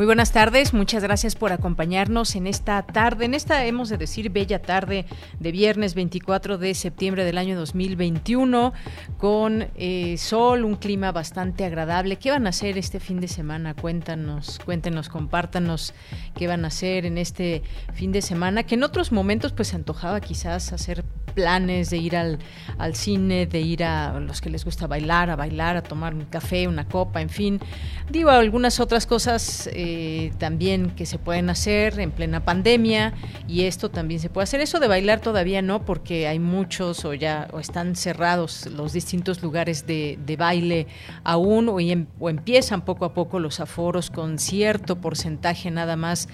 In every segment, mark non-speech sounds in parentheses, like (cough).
Muy buenas tardes, muchas gracias por acompañarnos en esta tarde, en esta hemos de decir bella tarde de viernes 24 de septiembre del año 2021, con eh, sol, un clima bastante agradable. ¿Qué van a hacer este fin de semana? Cuéntanos, cuéntenos, compártanos qué van a hacer en este fin de semana, que en otros momentos pues se antojaba quizás hacer planes de ir al, al cine, de ir a los que les gusta bailar, a bailar, a tomar un café, una copa, en fin. Digo, algunas otras cosas. Eh, eh, también que se pueden hacer en plena pandemia y esto también se puede hacer. Eso de bailar todavía no, porque hay muchos o ya o están cerrados los distintos lugares de, baile aún em, o, empiezan poco a poco los aforos con cierto porcentaje nada más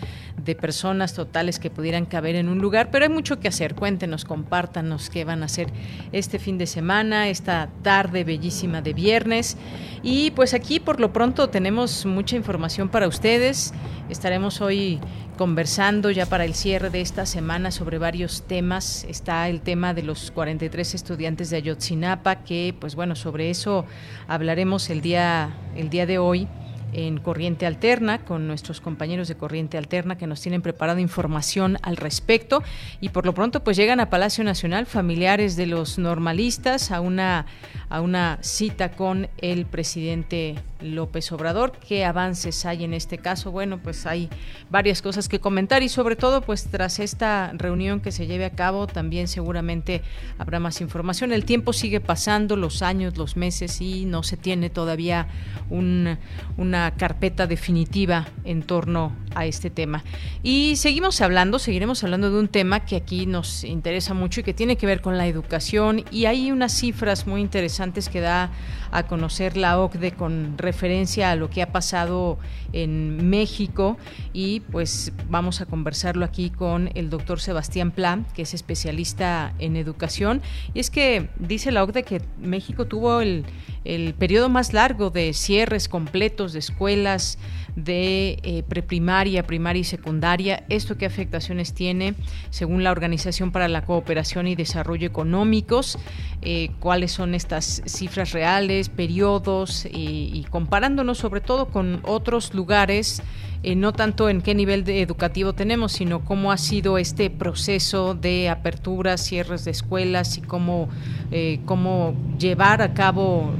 de personas totales que pudieran caber en un lugar, pero hay mucho que hacer. Cuéntenos, compártanos qué van a hacer este fin de semana, esta tarde bellísima de viernes. Y pues aquí por lo pronto tenemos mucha información para ustedes Estaremos hoy conversando ya para el cierre de esta semana sobre varios temas. Está el tema de los 43 estudiantes de Ayotzinapa, que pues bueno, sobre eso hablaremos el día, el día de hoy en Corriente Alterna con nuestros compañeros de Corriente Alterna que nos tienen preparada información al respecto. Y por lo pronto pues llegan a Palacio Nacional familiares de los normalistas a una a una cita con el presidente López Obrador. ¿Qué avances hay en este caso? Bueno, pues hay varias cosas que comentar y sobre todo pues tras esta reunión que se lleve a cabo también seguramente habrá más información. El tiempo sigue pasando, los años, los meses y no se tiene todavía un, una carpeta definitiva en torno a este tema. Y seguimos hablando, seguiremos hablando de un tema que aquí nos interesa mucho y que tiene que ver con la educación y hay unas cifras muy interesantes que da a conocer la OCDE con referencia a lo que ha pasado en México y pues vamos a conversarlo aquí con el doctor Sebastián Pla, que es especialista en educación. Y es que dice la OCDE que México tuvo el, el periodo más largo de cierres completos de escuelas de eh, preprimaria, primaria y secundaria. ¿Esto qué afectaciones tiene según la Organización para la Cooperación y Desarrollo Económicos? Eh, ¿Cuáles son estas cifras reales, periodos y, comparándonos sobre todo con otros lugares? Eh, no tanto en qué nivel educativo tenemos, sino cómo ha sido este proceso de apertura, cierres de escuelas y cómo, cómo llevar a cabo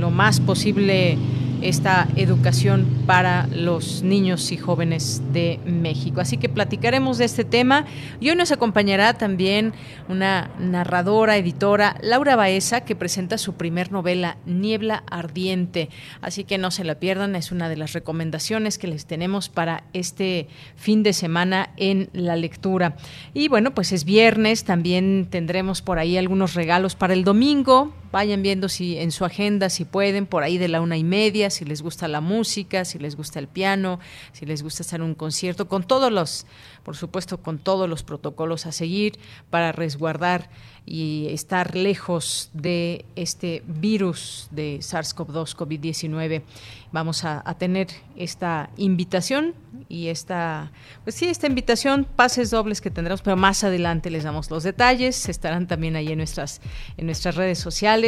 lo más posible esta educación para los niños y jóvenes de México. Así que platicaremos de este tema y hoy nos acompañará también una narradora, editora, Laura Baeza, que presenta su primer novela, Niebla Ardiente. Así que no se la pierdan, es una de las recomendaciones que les tenemos para este fin de semana en la lectura. Y bueno, pues es viernes, también tendremos por ahí algunos regalos para el domingo vayan viendo si en su agenda, si pueden, por ahí de la una y media, si les gusta la música, si les gusta el piano, si les gusta estar en un concierto, con todos los, por supuesto, con todos los protocolos a seguir para resguardar y estar lejos de este virus de SARS-CoV-2, COVID-19. Vamos a, tener esta invitación y esta, pues sí, esta invitación, pases dobles que tendremos, pero más adelante les damos los detalles, estarán también ahí en nuestras, en nuestras redes sociales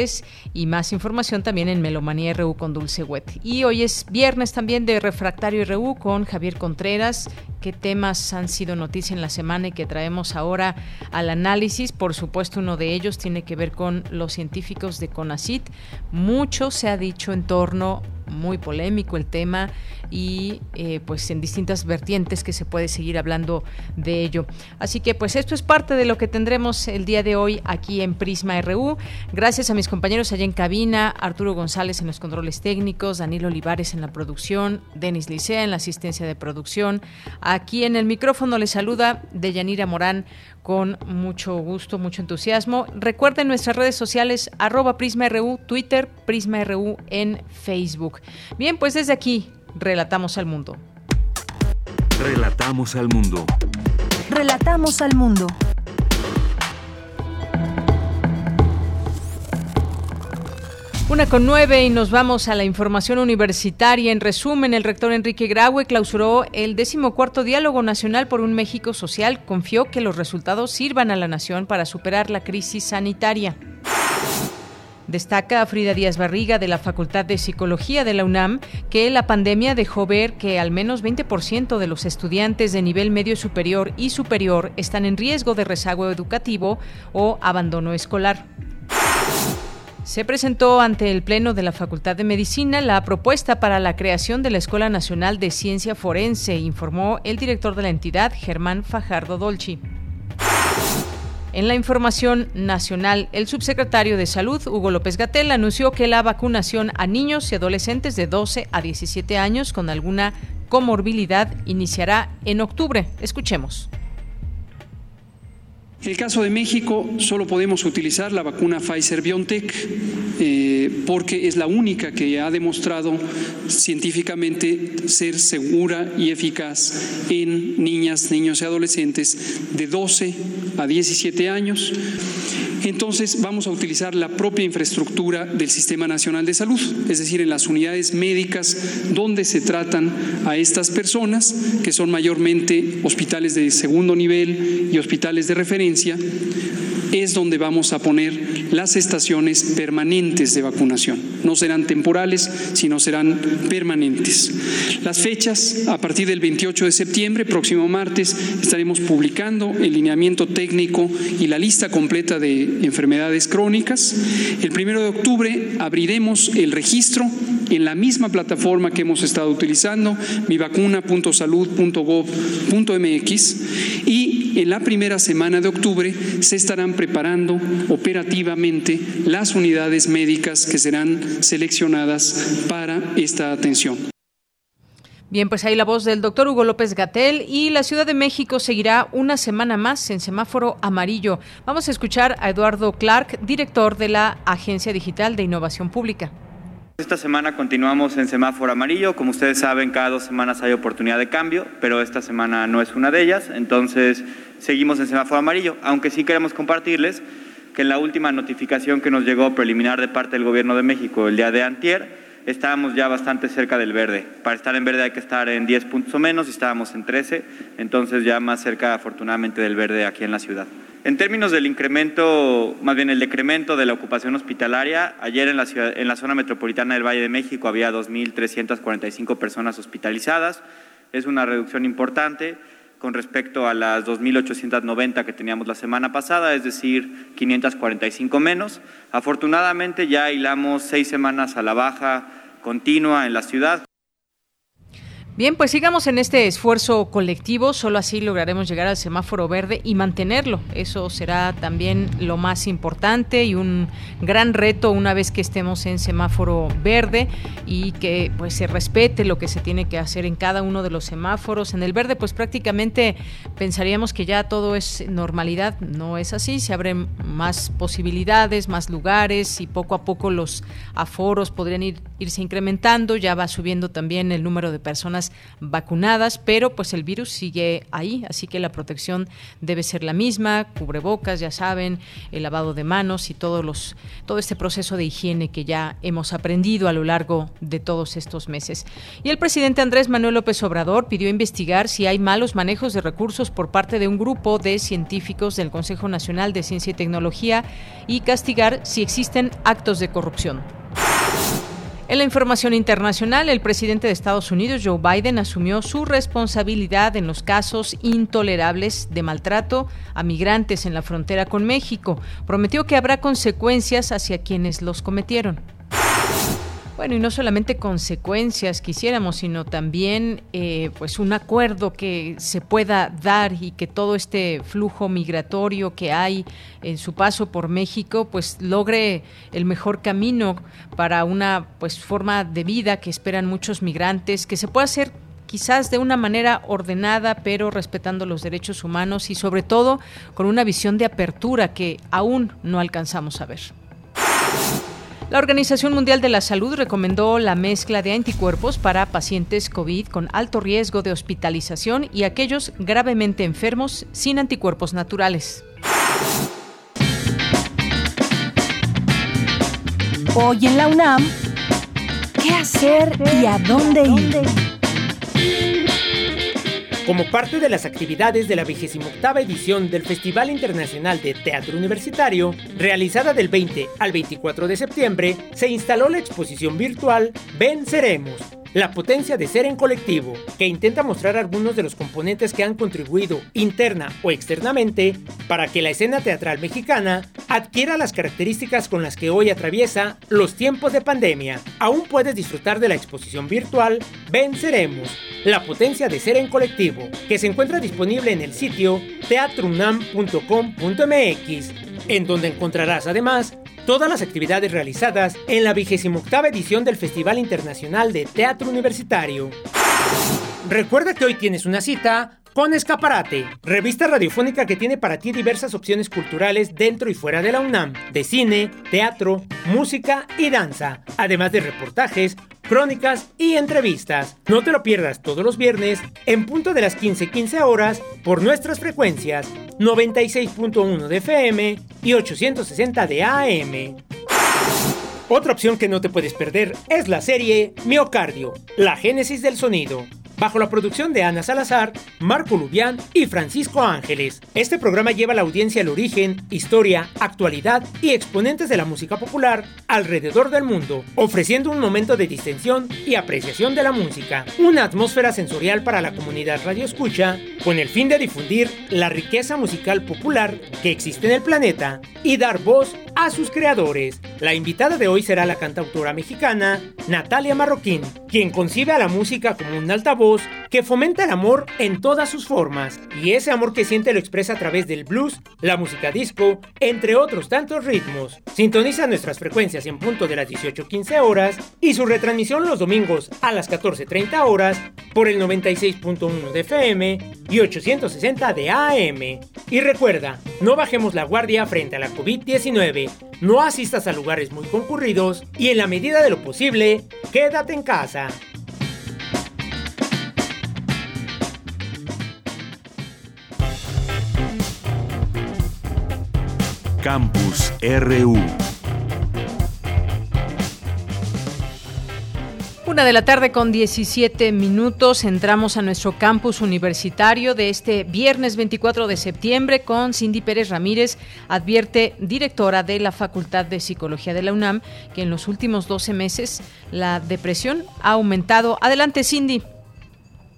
y más información también en Melomanía RU con Dulce Wet. Y hoy es viernes también de Refractario RU con Javier Contreras, qué temas han sido noticia en la semana y que traemos ahora al análisis. Por supuesto, uno de ellos tiene que ver con los científicos de CONACIT. Mucho se ha dicho en torno muy polémico el tema y eh, pues en distintas vertientes que se puede seguir hablando de ello. Así que pues esto es parte de lo que tendremos el día de hoy aquí en Prisma RU. Gracias a mis compañeros allá en cabina, Arturo González en los controles técnicos, Daniel Olivares en la producción, Denis Licea en la asistencia de producción. Aquí en el micrófono les saluda Deyanira Morán con mucho gusto, mucho entusiasmo. Recuerden nuestras redes sociales, arroba PrismaRU, Twitter, PrismaRU en Facebook. Bien, pues desde aquí, relatamos al mundo. Relatamos al mundo. Relatamos al mundo. Una con nueve y nos vamos a la información universitaria. En resumen, el rector Enrique Graue clausuró el decimocuarto Diálogo Nacional por un México Social. Confió que los resultados sirvan a la nación para superar la crisis sanitaria. Destaca Frida Díaz Barriga de la Facultad de Psicología de la UNAM que la pandemia dejó ver que al menos 20% de los estudiantes de nivel medio superior y superior están en riesgo de rezago educativo o abandono escolar. Se presentó ante el Pleno de la Facultad de Medicina la propuesta para la creación de la Escuela Nacional de Ciencia Forense, informó el director de la entidad, Germán Fajardo Dolci. En la información nacional, el subsecretario de Salud, Hugo López Gatel, anunció que la vacunación a niños y adolescentes de 12 a 17 años con alguna comorbilidad iniciará en octubre. Escuchemos. En el caso de México, solo podemos utilizar la vacuna Pfizer BioNTech eh, porque es la única que ha demostrado científicamente ser segura y eficaz en niñas, niños y adolescentes de 12 a 17 años. Entonces vamos a utilizar la propia infraestructura del Sistema Nacional de Salud, es decir, en las unidades médicas donde se tratan a estas personas, que son mayormente hospitales de segundo nivel y hospitales de referencia es donde vamos a poner las estaciones permanentes de vacunación. No serán temporales, sino serán permanentes. Las fechas, a partir del 28 de septiembre, próximo martes, estaremos publicando el lineamiento técnico y la lista completa de enfermedades crónicas. El primero de octubre abriremos el registro en la misma plataforma que hemos estado utilizando, mivacuna.salud.gov.mx, y en la primera semana de octubre se estarán preparando operativamente las unidades médicas que serán seleccionadas para esta atención. Bien, pues ahí la voz del doctor Hugo López Gatel y la Ciudad de México seguirá una semana más en semáforo amarillo. Vamos a escuchar a Eduardo Clark, director de la Agencia Digital de Innovación Pública. Esta semana continuamos en semáforo amarillo. Como ustedes saben, cada dos semanas hay oportunidad de cambio, pero esta semana no es una de ellas. Entonces, seguimos en semáforo amarillo, aunque sí queremos compartirles que en la última notificación que nos llegó preliminar de parte del Gobierno de México el día de antier, estábamos ya bastante cerca del verde. Para estar en verde hay que estar en 10 puntos o menos y estábamos en 13, entonces ya más cerca afortunadamente del verde aquí en la ciudad. En términos del incremento, más bien el decremento de la ocupación hospitalaria, ayer en la, ciudad, en la zona metropolitana del Valle de México había 2.345 personas hospitalizadas. Es una reducción importante con respecto a las 2.890 que teníamos la semana pasada, es decir, 545 menos. Afortunadamente ya hilamos seis semanas a la baja continua en la ciudad. Bien, pues sigamos en este esfuerzo colectivo, solo así lograremos llegar al semáforo verde y mantenerlo. Eso será también lo más importante y un gran reto una vez que estemos en semáforo verde y que pues se respete lo que se tiene que hacer en cada uno de los semáforos. En el verde pues prácticamente pensaríamos que ya todo es normalidad, no es así, se abren más posibilidades, más lugares y poco a poco los aforos podrían ir, irse incrementando, ya va subiendo también el número de personas vacunadas, pero pues el virus sigue ahí, así que la protección debe ser la misma, cubrebocas, ya saben, el lavado de manos y todos los, todo este proceso de higiene que ya hemos aprendido a lo largo de todos estos meses. Y el presidente Andrés Manuel López Obrador pidió investigar si hay malos manejos de recursos por parte de un grupo de científicos del Consejo Nacional de Ciencia y Tecnología y castigar si existen actos de corrupción. En la información internacional, el presidente de Estados Unidos, Joe Biden, asumió su responsabilidad en los casos intolerables de maltrato a migrantes en la frontera con México. Prometió que habrá consecuencias hacia quienes los cometieron. Bueno, y no solamente consecuencias quisiéramos, sino también eh, pues un acuerdo que se pueda dar y que todo este flujo migratorio que hay en su paso por México, pues logre el mejor camino para una pues forma de vida que esperan muchos migrantes, que se pueda hacer quizás de una manera ordenada, pero respetando los derechos humanos y sobre todo con una visión de apertura que aún no alcanzamos a ver. La Organización Mundial de la Salud recomendó la mezcla de anticuerpos para pacientes COVID con alto riesgo de hospitalización y aquellos gravemente enfermos sin anticuerpos naturales. Hoy en la UNAM, ¿qué hacer y a dónde ir? Como parte de las actividades de la 28 edición del Festival Internacional de Teatro Universitario, realizada del 20 al 24 de septiembre, se instaló la exposición virtual Venceremos, la potencia de ser en colectivo, que intenta mostrar algunos de los componentes que han contribuido interna o externamente para que la escena teatral mexicana adquiera las características con las que hoy atraviesa los tiempos de pandemia. Aún puedes disfrutar de la exposición virtual Venceremos, la potencia de ser en colectivo, que se encuentra disponible en el sitio teatrunam.com.mx, en donde encontrarás además todas las actividades realizadas en la 28 edición del Festival Internacional de Teatro Universitario. Recuerda que hoy tienes una cita con Escaparate, revista radiofónica que tiene para ti diversas opciones culturales dentro y fuera de la UNAM, de cine, teatro, música y danza, además de reportajes, crónicas y entrevistas. No te lo pierdas todos los viernes en punto de las 15:15 horas por nuestras frecuencias 96.1 de FM y 860 de AM. Otra opción que no te puedes perder es la serie Miocardio, la génesis del sonido bajo la producción de Ana Salazar, Marco Lubián y Francisco Ángeles. Este programa lleva a la audiencia el origen, historia, actualidad y exponentes de la música popular alrededor del mundo, ofreciendo un momento de distensión y apreciación de la música, una atmósfera sensorial para la comunidad radio escucha, con el fin de difundir la riqueza musical popular que existe en el planeta y dar voz a sus creadores. La invitada de hoy será la cantautora mexicana Natalia Marroquín, quien concibe a la música como un altavoz que fomenta el amor en todas sus formas, y ese amor que siente lo expresa a través del blues, la música disco, entre otros tantos ritmos. Sintoniza nuestras frecuencias en punto de las 18.15 horas y su retransmisión los domingos a las 14.30 horas por el 96.1 de FM y 860 de AM. Y recuerda, no bajemos la guardia frente a la COVID-19, no asistas a lugares muy concurridos y en la medida de lo posible, quédate en casa. Campus RU. Una de la tarde con 17 minutos entramos a nuestro campus universitario de este viernes 24 de septiembre con Cindy Pérez Ramírez, advierte directora de la Facultad de Psicología de la UNAM que en los últimos 12 meses la depresión ha aumentado. Adelante Cindy.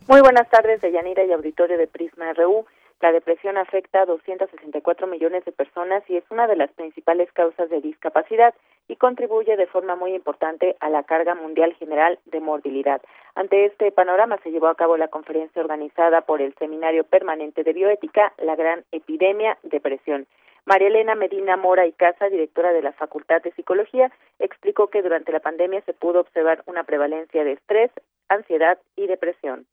Muy buenas tardes de Yanira y auditorio de Prisma RU. La depresión afecta a 264 millones de personas y es una de las principales causas de discapacidad y contribuye de forma muy importante a la carga mundial general de morbilidad. Ante este panorama se llevó a cabo la conferencia organizada por el Seminario Permanente de Bioética, La Gran Epidemia Depresión. María Elena Medina Mora y Casa, directora de la Facultad de Psicología, explicó que durante la pandemia se pudo observar una prevalencia de estrés, ansiedad y depresión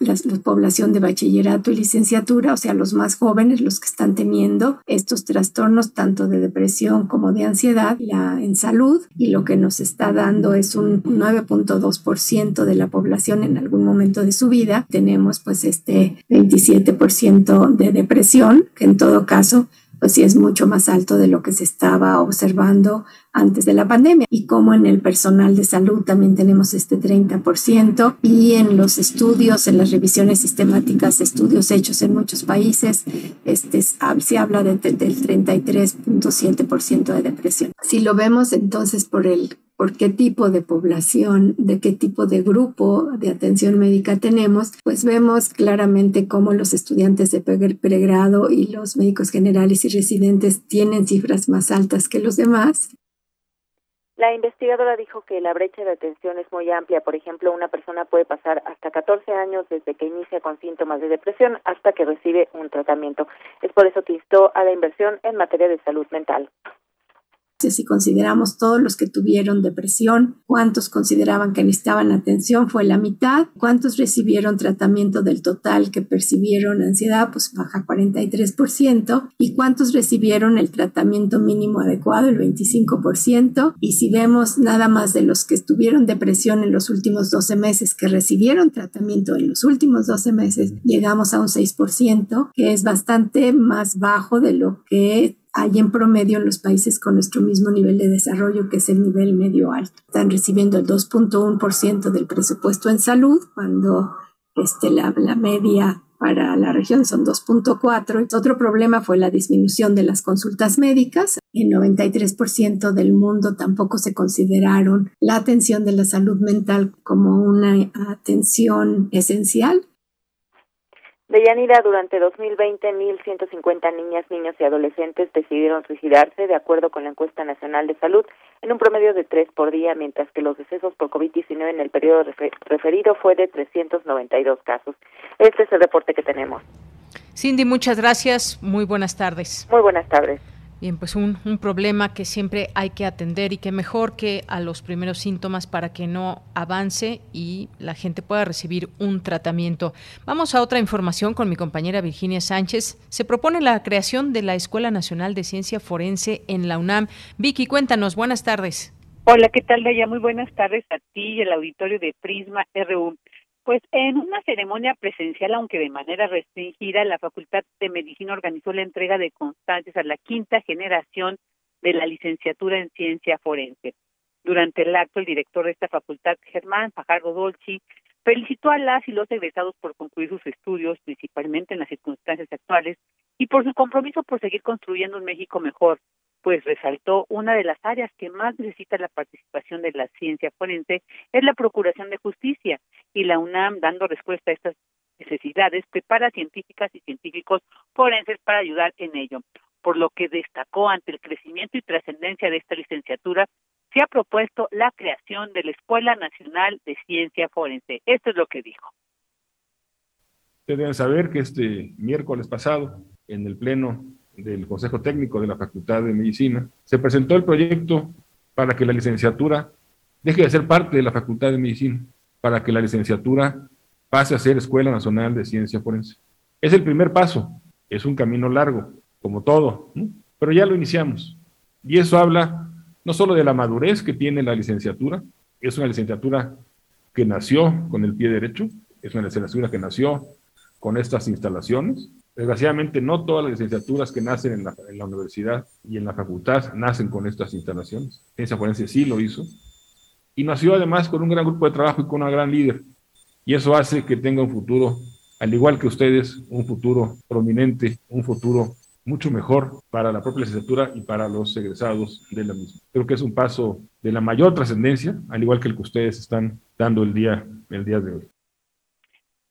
la, población de bachillerato y licenciatura, o sea, los más jóvenes, los que están teniendo estos trastornos tanto de depresión como de ansiedad en salud y lo que nos está dando es un 9.2% de la población en algún momento de su vida. Tenemos pues este 27% de depresión, que en todo caso pues sí es mucho más alto de lo que se estaba observando antes de la pandemia. Y como en el personal de salud también tenemos este 30% y en los estudios, en las revisiones sistemáticas, estudios hechos en muchos países, este, se habla de, del 33.7% de depresión. Si lo vemos entonces por el por qué tipo de población, de qué tipo de grupo de atención médica tenemos, pues vemos claramente cómo los estudiantes de pregrado y los médicos generales y residentes tienen cifras más altas que los demás La investigadora dijo que la brecha de atención es muy amplia. Por ejemplo, una persona puede pasar hasta 14 años desde que inicia con síntomas de depresión hasta que recibe un tratamiento. Es por eso que instó a la inversión en materia de salud mental si consideramos todos los que tuvieron depresión, cuántos consideraban que necesitaban atención, fue la mitad, cuántos recibieron tratamiento del total que percibieron ansiedad, pues baja 43%, y cuántos recibieron el tratamiento mínimo adecuado, el 25%, y si vemos nada más de los que tuvieron depresión en los últimos 12 meses, que recibieron tratamiento en los últimos 12 meses, llegamos a un 6%, que es bastante más bajo de lo que hay en promedio en los países con nuestro mismo nivel de desarrollo, que es el nivel medio alto. Están recibiendo el 2.1% del presupuesto en salud, cuando este, la, la media para la región son 2.4. Otro problema fue la disminución de las consultas médicas. En 93% del mundo tampoco se consideraron la atención de la salud mental como una atención esencial. Deyanira, durante 2020, 1.150 niñas, niños y adolescentes decidieron suicidarse, de acuerdo con la encuesta nacional de salud, en un promedio de tres por día, mientras que los decesos por COVID-19 en el periodo referido fue de 392 casos. Este es el reporte que tenemos. Cindy, muchas gracias. Muy buenas tardes. Muy buenas tardes. Bien, pues un, un, problema que siempre hay que atender y que mejor que a los primeros síntomas para que no avance y la gente pueda recibir un tratamiento. Vamos a otra información con mi compañera Virginia Sánchez. Se propone la creación de la Escuela Nacional de Ciencia Forense en la UNAM. Vicky, cuéntanos, buenas tardes. Hola, ¿qué tal, Leia? Muy buenas tardes a ti y al auditorio de Prisma RU. Pues en una ceremonia presencial, aunque de manera restringida, la Facultad de Medicina organizó la entrega de constancias a la quinta generación de la licenciatura en ciencia forense. Durante el acto, el director de esta facultad, Germán Fajardo Dolci, felicitó a las y los egresados por concluir sus estudios, principalmente en las circunstancias actuales, y por su compromiso por seguir construyendo un México mejor, pues resaltó una de las áreas que más necesita la participación de la ciencia forense es la procuración de justicia y la UNAM dando respuesta a estas necesidades prepara científicas y científicos forenses para ayudar en ello. Por lo que destacó ante el crecimiento y trascendencia de esta licenciatura, se ha propuesto la creación de la Escuela Nacional de Ciencia Forense. Esto es lo que dijo. Ustedes deben saber que este miércoles pasado, en el Pleno del Consejo Técnico de la Facultad de Medicina, se presentó el proyecto para que la licenciatura deje de ser parte de la Facultad de Medicina, para que la licenciatura pase a ser Escuela Nacional de Ciencia Forense. Es el primer paso, es un camino largo, como todo, pero ya lo iniciamos. Y eso habla no solo de la madurez que tiene la licenciatura, es una licenciatura que nació con el pie derecho, es una licenciatura que nació con estas instalaciones, Desgraciadamente, no todas las licenciaturas que nacen en la, universidad y en la facultad nacen con estas instalaciones. Ciencia forense sí lo hizo. Y nació además con un gran grupo de trabajo y con una gran líder. Y eso hace que tenga un futuro, al igual que ustedes, un futuro prominente, un futuro mucho mejor para la propia licenciatura y para los egresados de la misma. Creo que es un paso de la mayor trascendencia, al igual que el que ustedes están dando el día, el día de hoy.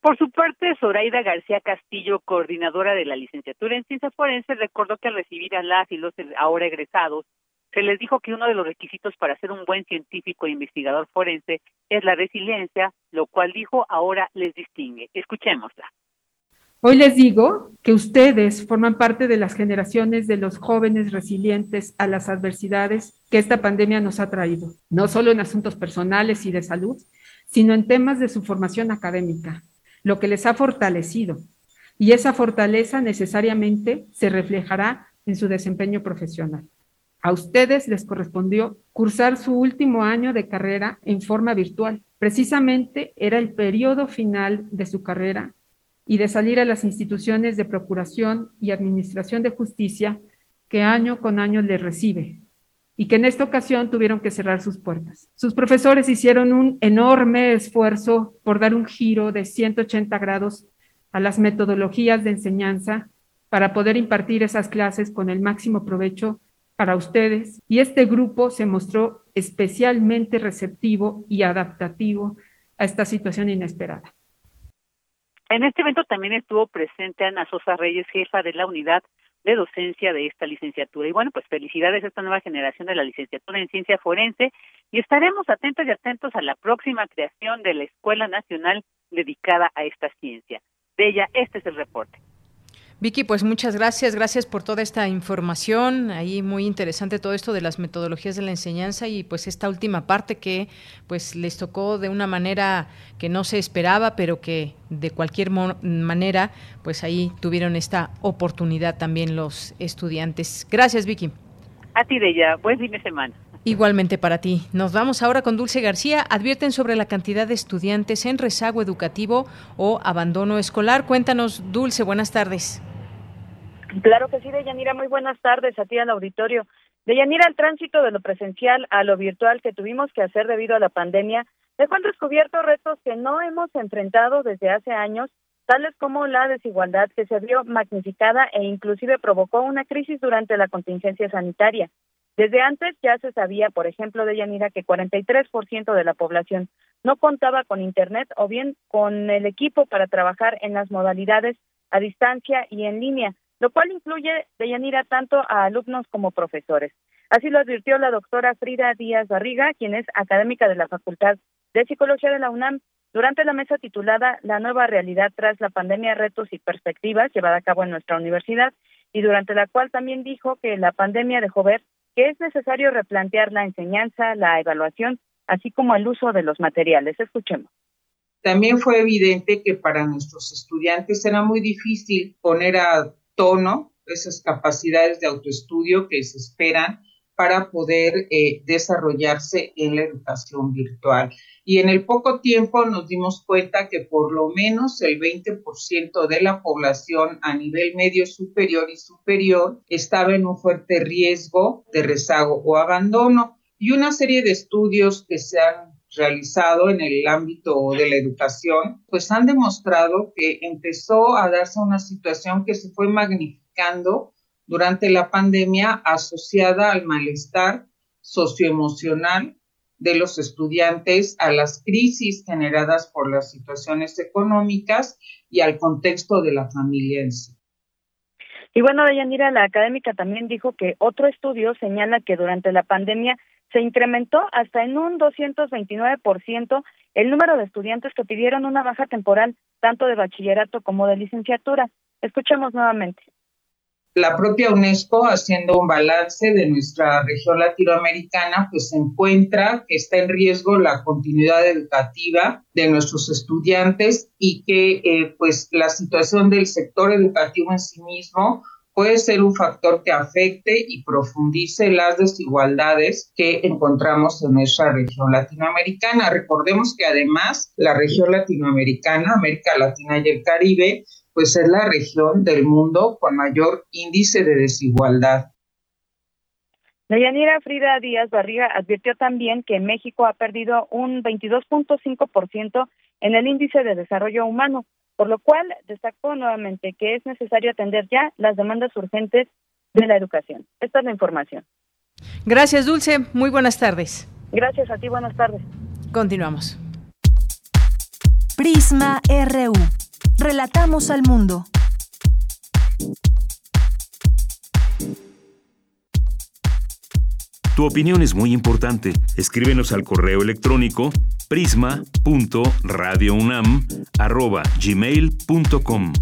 Por su parte, Zoraida García Castillo, coordinadora de la licenciatura en ciencia forense, recordó que al recibir a las y los ahora egresados, se les dijo que uno de los requisitos para ser un buen científico e investigador forense es la resiliencia, lo cual dijo ahora les distingue. Escuchémosla. Hoy les digo que ustedes forman parte de las generaciones de los jóvenes resilientes a las adversidades que esta pandemia nos ha traído, no solo en asuntos personales y de salud, sino en temas de su formación académica, lo que les ha fortalecido. Y esa fortaleza necesariamente se reflejará en su desempeño profesional. A ustedes les correspondió cursar su último año de carrera en forma virtual. Precisamente era el periodo final de su carrera y de salir a las instituciones de procuración y administración de justicia que año con año les recibe, y que en esta ocasión tuvieron que cerrar sus puertas. Sus profesores hicieron un enorme esfuerzo por dar un giro de 180 grados a las metodologías de enseñanza para poder impartir esas clases con el máximo provecho para ustedes y este grupo se mostró especialmente receptivo y adaptativo a esta situación inesperada. En este evento también estuvo presente Ana Sosa Reyes, jefa de la unidad de docencia de esta licenciatura. Y bueno, pues felicidades a esta nueva generación de la licenciatura en ciencia forense y estaremos atentos y atentos a la próxima creación de la Escuela Nacional dedicada a esta ciencia. De ella, este es el reporte. Vicky, pues muchas gracias, gracias por toda esta información, ahí muy interesante todo esto de las metodologías de la enseñanza y pues esta última parte que pues les tocó de una manera que no se esperaba, pero que de cualquier manera pues ahí tuvieron esta oportunidad también los estudiantes. Gracias, Vicky. A ti, de ella, buen fin de semana. Igualmente para ti. Nos vamos ahora con Dulce García. Advierten sobre la cantidad de estudiantes en rezago educativo o abandono escolar. Cuéntanos, Dulce, buenas tardes. Claro que sí, Deyanira. Muy buenas tardes a ti al auditorio. Deyanira, el tránsito de lo presencial a lo virtual que tuvimos que hacer debido a la pandemia dejó en descubierto retos que no hemos enfrentado desde hace años, tales como la desigualdad que se vio magnificada e inclusive provocó una crisis durante la contingencia sanitaria. Desde antes ya se sabía, por ejemplo, de Yanira, que 43% de la población no contaba con Internet o bien con el equipo para trabajar en las modalidades a distancia y en línea, lo cual incluye, de Yanira, tanto a alumnos como profesores. Así lo advirtió la doctora Frida Díaz Barriga, quien es académica de la Facultad de Psicología de la UNAM, durante la mesa titulada La nueva realidad tras la pandemia, retos y perspectivas, llevada a cabo en nuestra universidad, y durante la cual también dijo que la pandemia dejó ver que es necesario replantear la enseñanza, la evaluación, así como el uso de los materiales. Escuchemos. También fue evidente que para nuestros estudiantes era muy difícil poner a tono esas capacidades de autoestudio que se esperan para poder eh, desarrollarse en la educación virtual. Y en el poco tiempo nos dimos cuenta que por lo menos el 20% de la población a nivel medio superior y superior estaba en un fuerte riesgo de rezago o abandono. Y una serie de estudios que se han realizado en el ámbito de la educación, pues han demostrado que empezó a darse una situación que se fue magnificando durante la pandemia asociada al malestar socioemocional de los estudiantes, a las crisis generadas por las situaciones económicas y al contexto de la familia en sí. Y bueno, Dayanira, la académica también dijo que otro estudio señala que durante la pandemia se incrementó hasta en un 229% el número de estudiantes que pidieron una baja temporal tanto de bachillerato como de licenciatura. Escuchemos nuevamente la propia UNESCO, haciendo un balance de nuestra región latinoamericana, pues encuentra que está en riesgo la continuidad educativa de nuestros estudiantes y que eh, pues la situación del sector educativo en sí mismo puede ser un factor que afecte y profundice las desigualdades que encontramos en nuestra región latinoamericana. Recordemos que además la región latinoamericana, América Latina y el Caribe, pues es la región del mundo con mayor índice de desigualdad. Deyanira Frida Díaz Barriga advirtió también que México ha perdido un 22.5% en el índice de desarrollo humano, por lo cual destacó nuevamente que es necesario atender ya las demandas urgentes de la educación. Esta es la información. Gracias, Dulce. Muy buenas tardes. Gracias a ti. Buenas tardes. Continuamos. Prisma RU. Relatamos al mundo. Tu opinión es muy importante. Escríbenos al correo electrónico prisma.radiounam@gmail.com.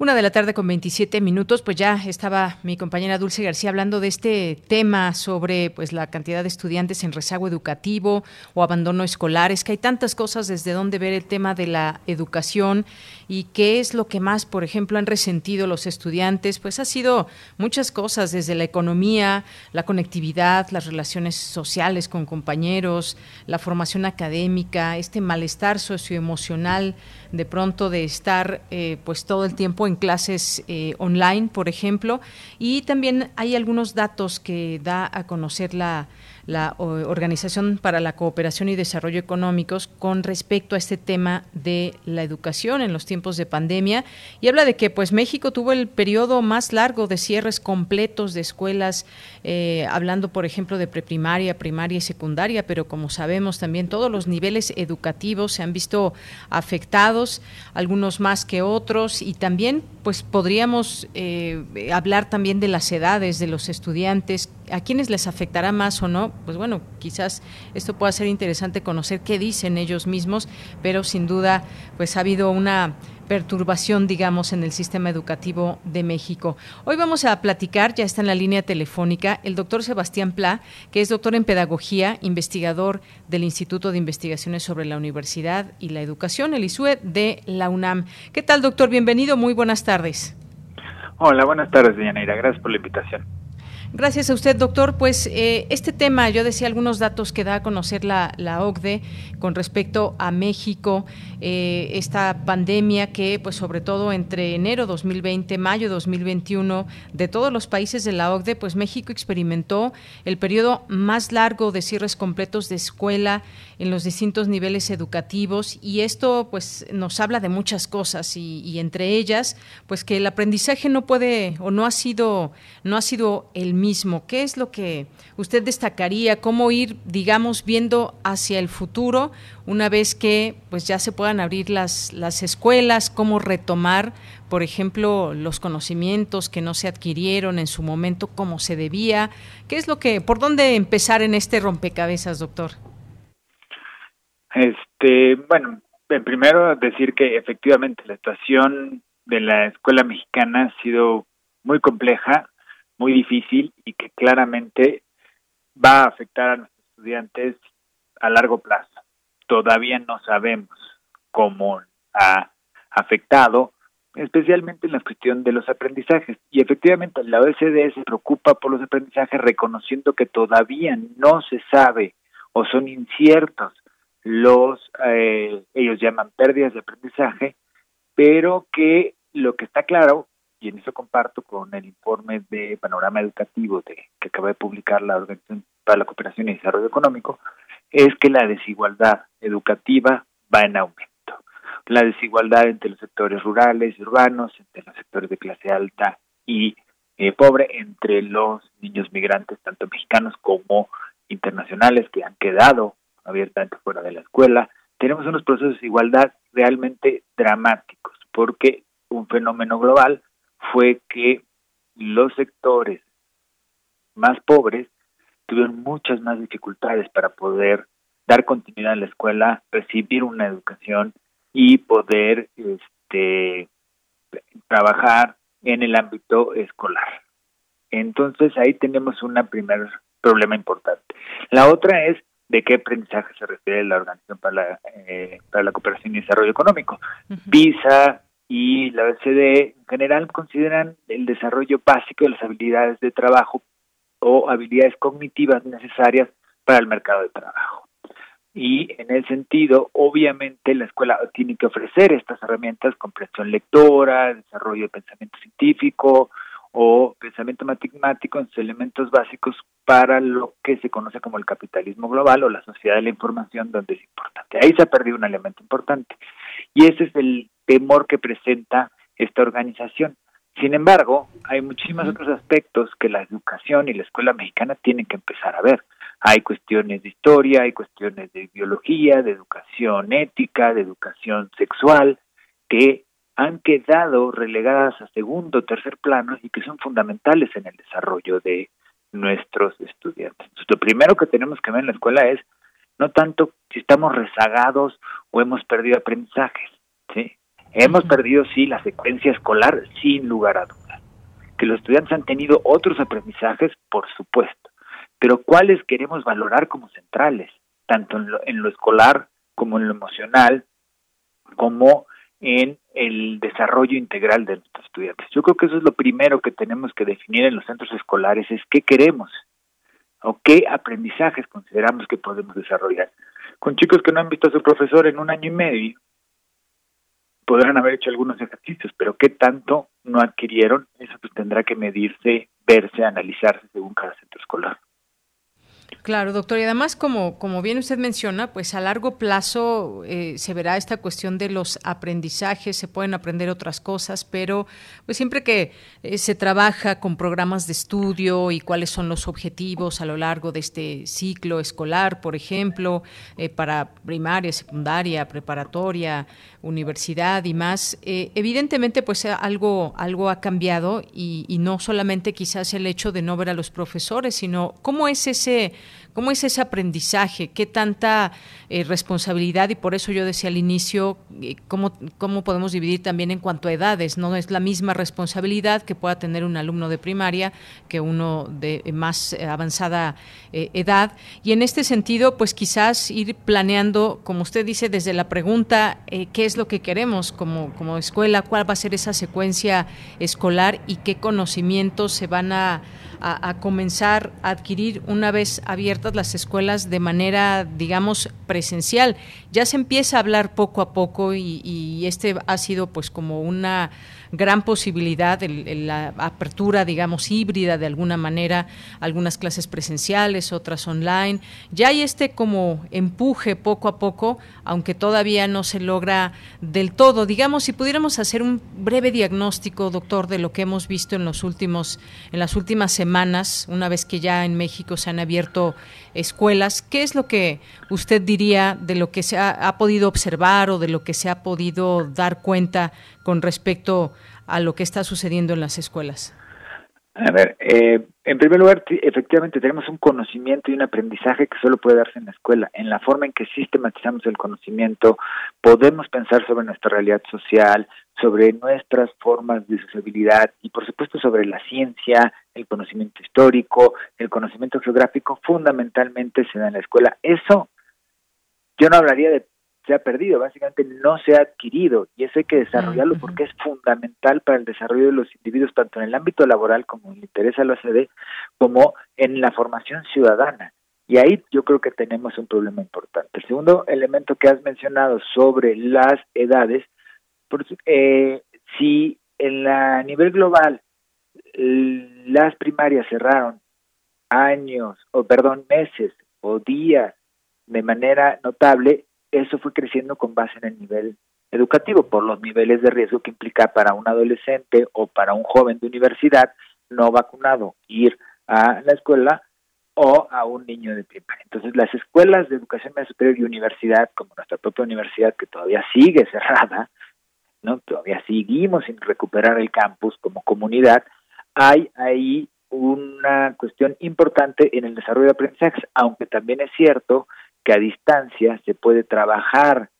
Una de la tarde con 27 minutos, pues ya estaba mi compañera Dulce García hablando de este tema sobre pues la cantidad de estudiantes en rezago educativo o abandono escolar. Es que hay tantas cosas desde donde ver el tema de la educación y qué es lo que más, por ejemplo, han resentido los estudiantes. Pues ha sido muchas cosas, desde la economía, la conectividad, las relaciones sociales con compañeros, la formación académica, este malestar socioemocional de pronto de estar eh, pues todo el tiempo en clases eh, online, por ejemplo, y también hay algunos datos que da a conocer la la Organización para la Cooperación y Desarrollo Económicos con respecto a este tema de la educación en los tiempos de pandemia. Y habla de que pues México tuvo el periodo más largo de cierres completos de escuelas, eh, hablando por ejemplo de preprimaria, primaria y secundaria, pero como sabemos también todos los niveles educativos se han visto afectados, algunos más que otros y también pues podríamos eh, hablar también de las edades de los estudiantes, a quienes les afectará más o no, pues bueno, quizás esto pueda ser interesante conocer qué dicen ellos mismos, pero sin duda pues ha habido una perturbación, digamos, en el sistema educativo de México. Hoy vamos a platicar, ya está en la línea telefónica, el doctor Sebastián Pla, que es doctor en Pedagogía, investigador del Instituto de Investigaciones sobre la Universidad y la Educación, el ISUE de la UNAM. ¿Qué tal, doctor? Bienvenido, muy buenas tardes. Hola, buenas tardes, Diana Gracias por la invitación. Gracias a usted, doctor. Pues eh, este tema, yo decía algunos datos que da a conocer la, la OCDE con respecto a México, eh, esta pandemia que, pues sobre todo entre enero 2020, mayo 2021, de todos los países de la OCDE, pues México experimentó el periodo más largo de cierres completos de escuela en los distintos niveles educativos y esto, pues, nos habla de muchas cosas y, y entre ellas, pues que el aprendizaje no puede o no ha sido no ha sido el mismo. ¿Qué es lo que usted destacaría? ¿Cómo ir, digamos, viendo hacia el futuro una vez que pues ya se puedan abrir las, las escuelas? ¿Cómo retomar, por ejemplo, los conocimientos que no se adquirieron en su momento como se debía? ¿Qué es lo que, por dónde empezar en este rompecabezas, doctor? Este, bueno, primero decir que efectivamente la situación de la escuela mexicana ha sido muy compleja muy difícil y que claramente va a afectar a nuestros estudiantes a largo plazo. Todavía no sabemos cómo ha afectado, especialmente en la cuestión de los aprendizajes. Y efectivamente la OECD se preocupa por los aprendizajes reconociendo que todavía no se sabe o son inciertos los, eh, ellos llaman pérdidas de aprendizaje, pero que lo que está claro y en eso comparto con el informe de panorama educativo de, que acaba de publicar la Organización para la Cooperación y Desarrollo Económico, es que la desigualdad educativa va en aumento. La desigualdad entre los sectores rurales y urbanos, entre los sectores de clase alta y eh, pobre, entre los niños migrantes, tanto mexicanos como internacionales, que han quedado abiertamente fuera de la escuela. Tenemos unos procesos de desigualdad realmente dramáticos, porque un fenómeno global fue que los sectores más pobres tuvieron muchas más dificultades para poder dar continuidad a la escuela, recibir una educación y poder este trabajar en el ámbito escolar. Entonces ahí tenemos un primer problema importante. La otra es de qué aprendizaje se refiere la Organización para la, eh, para la Cooperación y Desarrollo Económico. PISA y la OECD en general consideran el desarrollo básico de las habilidades de trabajo o habilidades cognitivas necesarias para el mercado de trabajo. Y en ese sentido, obviamente, la escuela tiene que ofrecer estas herramientas, comprensión lectora, desarrollo de pensamiento científico o pensamiento matemático, en sus elementos básicos para lo que se conoce como el capitalismo global o la sociedad de la información, donde es importante. Ahí se ha perdido un elemento importante. Y ese es el temor que presenta esta organización. Sin embargo, hay muchísimos otros aspectos que la educación y la escuela mexicana tienen que empezar a ver. Hay cuestiones de historia, hay cuestiones de biología, de educación ética, de educación sexual, que han quedado relegadas a segundo o tercer plano y que son fundamentales en el desarrollo de nuestros estudiantes. lo primero que tenemos que ver en la escuela es no tanto si estamos rezagados o hemos perdido aprendizajes. Hemos perdido, sí, la secuencia escolar, sin lugar a dudas. Que los estudiantes han tenido otros aprendizajes, por supuesto, pero ¿cuáles queremos valorar como centrales? Tanto en lo, en lo escolar como en lo emocional, como en el desarrollo integral de nuestros estudiantes. Yo creo que eso es lo primero que tenemos que definir en los centros escolares, es qué queremos o qué aprendizajes consideramos que podemos desarrollar. Con chicos que no han visto a su profesor en un año y medio, podrán haber hecho algunos ejercicios, pero qué tanto no adquirieron, eso pues tendrá que medirse, verse, analizarse según cada centro escolar. Claro, doctor. Y además, como, como bien usted menciona, pues a largo plazo eh, se verá esta cuestión de los aprendizajes, se pueden aprender otras cosas, pero pues siempre que eh, se trabaja con programas de estudio y cuáles son los objetivos a lo largo de este ciclo escolar, por ejemplo, eh, para primaria, secundaria, preparatoria, universidad y más, evidentemente pues algo, algo ha cambiado y, y no solamente quizás el hecho de no ver a los profesores, sino cómo es ese ¿Cómo es ese aprendizaje? ¿Qué tanta eh, responsabilidad? Y por eso yo decía al inicio, eh, ¿cómo, ¿cómo podemos dividir también en cuanto a edades? No es la misma responsabilidad que pueda tener un alumno de primaria que uno de más avanzada eh, edad. Y en este sentido, pues quizás ir planeando, como usted dice, desde la pregunta, ¿qué es lo que queremos como, como escuela? ¿Cuál va a ser esa secuencia escolar y qué conocimientos se van a a, comenzar a adquirir una vez abiertas las escuelas de manera, digamos, presencial. Ya se empieza a hablar poco a poco y, este ha sido pues como una gran posibilidad, en la apertura, digamos, híbrida de alguna manera, algunas clases presenciales, otras online. Ya hay este como empuje poco a poco, aunque todavía no se logra del todo. Digamos, si pudiéramos hacer un breve diagnóstico, doctor, de lo que hemos visto en los últimos, en las últimas semanas, una vez que ya en México se han abierto escuelas, ¿qué es lo que usted diría de lo que se ha podido observar o de lo que se ha podido dar cuenta con respecto a lo que está sucediendo en las escuelas? A ver, eh, en primer lugar, efectivamente tenemos un conocimiento y un aprendizaje que solo puede darse en la escuela. En la forma en que sistematizamos el conocimiento, podemos pensar sobre nuestra realidad social, sobre nuestras formas de sociabilidad y, por supuesto, sobre la ciencia, el conocimiento histórico, el conocimiento geográfico, fundamentalmente se da en la escuela. Eso, yo no hablaría de se ha perdido, básicamente no se ha adquirido y eso hay que desarrollarlo porque es fundamental para el desarrollo de los individuos, tanto en el ámbito laboral como le interesa la OCDE, como en la formación ciudadana. Y ahí yo creo que tenemos un problema importante. El segundo elemento que has mencionado sobre las edades, eh, si en la nivel global las primarias cerraron años, o perdón, meses o días de manera notable, eso fue creciendo con base en el nivel educativo, por los niveles de riesgo que implica para un adolescente o para un joven de universidad no vacunado ir a la escuela o a un niño de primaria. Entonces, las escuelas de educación media superior y universidad, como nuestra propia universidad, que todavía sigue cerrada, no todavía seguimos sin recuperar el campus como comunidad, hay ahí una cuestión importante en el desarrollo de aprendizajes, aunque también es cierto que a distancia se puede trabajar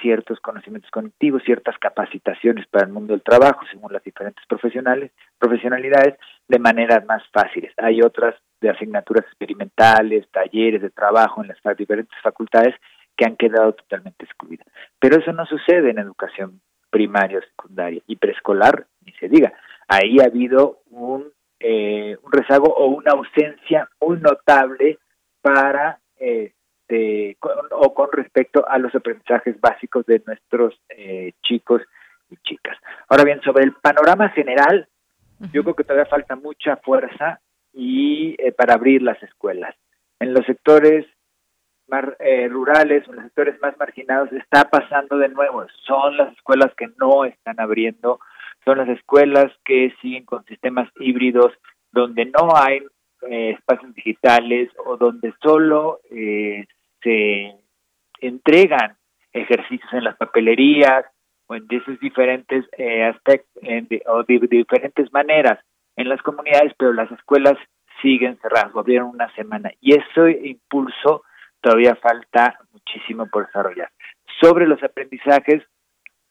ciertos conocimientos cognitivos, ciertas capacitaciones para el mundo del trabajo, según las diferentes profesionales, profesionalidades, de maneras más fáciles. Hay otras de asignaturas experimentales, talleres de trabajo en las diferentes facultades que han quedado totalmente excluidas. Pero eso no sucede en educación primaria, secundaria y preescolar, ni se diga. Ahí ha habido un, eh, un rezago o una ausencia muy notable para eh, este, o con respecto a los aprendizajes básicos de nuestros eh, chicos y chicas. Ahora bien, sobre el panorama general, yo creo que todavía falta mucha fuerza y eh, para abrir las escuelas. En los sectores más eh, rurales, en los sectores más marginados, está pasando de nuevo. Son las escuelas que no están abriendo, son las escuelas que siguen con sistemas híbridos, donde no hay espacios digitales o donde solo eh, se entregan ejercicios en las papelerías o en esos diferentes eh, aspectos o de, diferentes maneras en las comunidades, pero las escuelas siguen cerradas, abrieron una semana y ese impulso todavía falta muchísimo por desarrollar. Sobre los aprendizajes,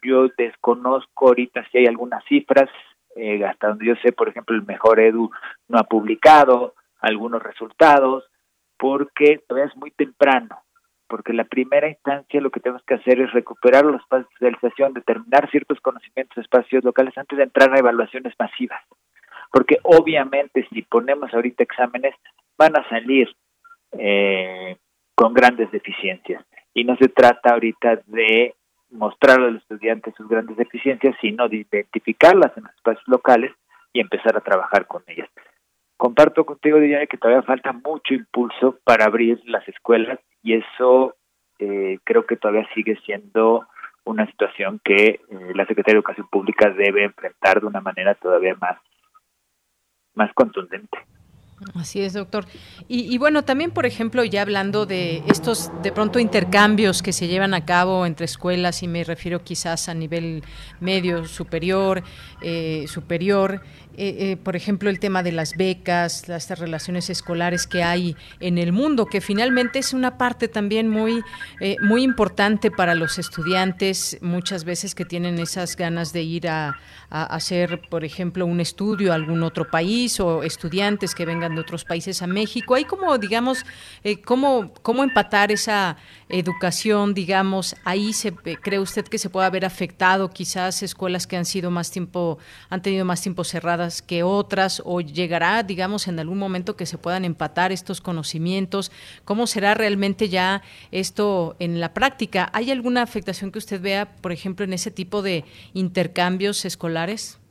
yo desconozco ahorita si hay algunas cifras, eh, hasta donde yo sé, por ejemplo, el Mejor Edu no ha publicado algunos resultados, porque todavía es muy temprano, porque la primera instancia lo que tenemos que hacer es recuperar los espacios de socialización, determinar ciertos conocimientos de espacios locales antes de entrar a evaluaciones masivas, porque obviamente si ponemos ahorita exámenes van a salir eh, con grandes deficiencias y no se trata ahorita de mostrar a los estudiantes sus grandes deficiencias, sino de identificarlas en los espacios locales y empezar a trabajar con ellas. Comparto contigo, Diana, que todavía falta mucho impulso para abrir las escuelas y eso eh, creo que todavía sigue siendo una situación que eh, la Secretaría de Educación Pública debe enfrentar de una manera todavía más, más contundente. Así es, doctor. Y, bueno, también, por ejemplo, ya hablando de estos, de pronto, intercambios que se llevan a cabo entre escuelas, y me refiero quizás a nivel medio, superior, eh, superior, eh, eh, por ejemplo, el tema de las becas, las relaciones escolares que hay en el mundo, que finalmente es una parte también muy, muy importante para los estudiantes, muchas veces que tienen esas ganas de ir a, a hacer, por ejemplo, un estudio a algún otro país o estudiantes que vengan de otros países a México. Hay como, digamos, eh, cómo, cómo empatar esa educación, digamos, ahí se cree usted que se puede haber afectado quizás escuelas que han sido más tiempo, han tenido más tiempo cerradas que otras, o llegará, digamos, en algún momento que se puedan empatar estos conocimientos. ¿Cómo será realmente ya esto en la práctica? ¿Hay alguna afectación que usted vea, por ejemplo, en ese tipo de intercambios escolares?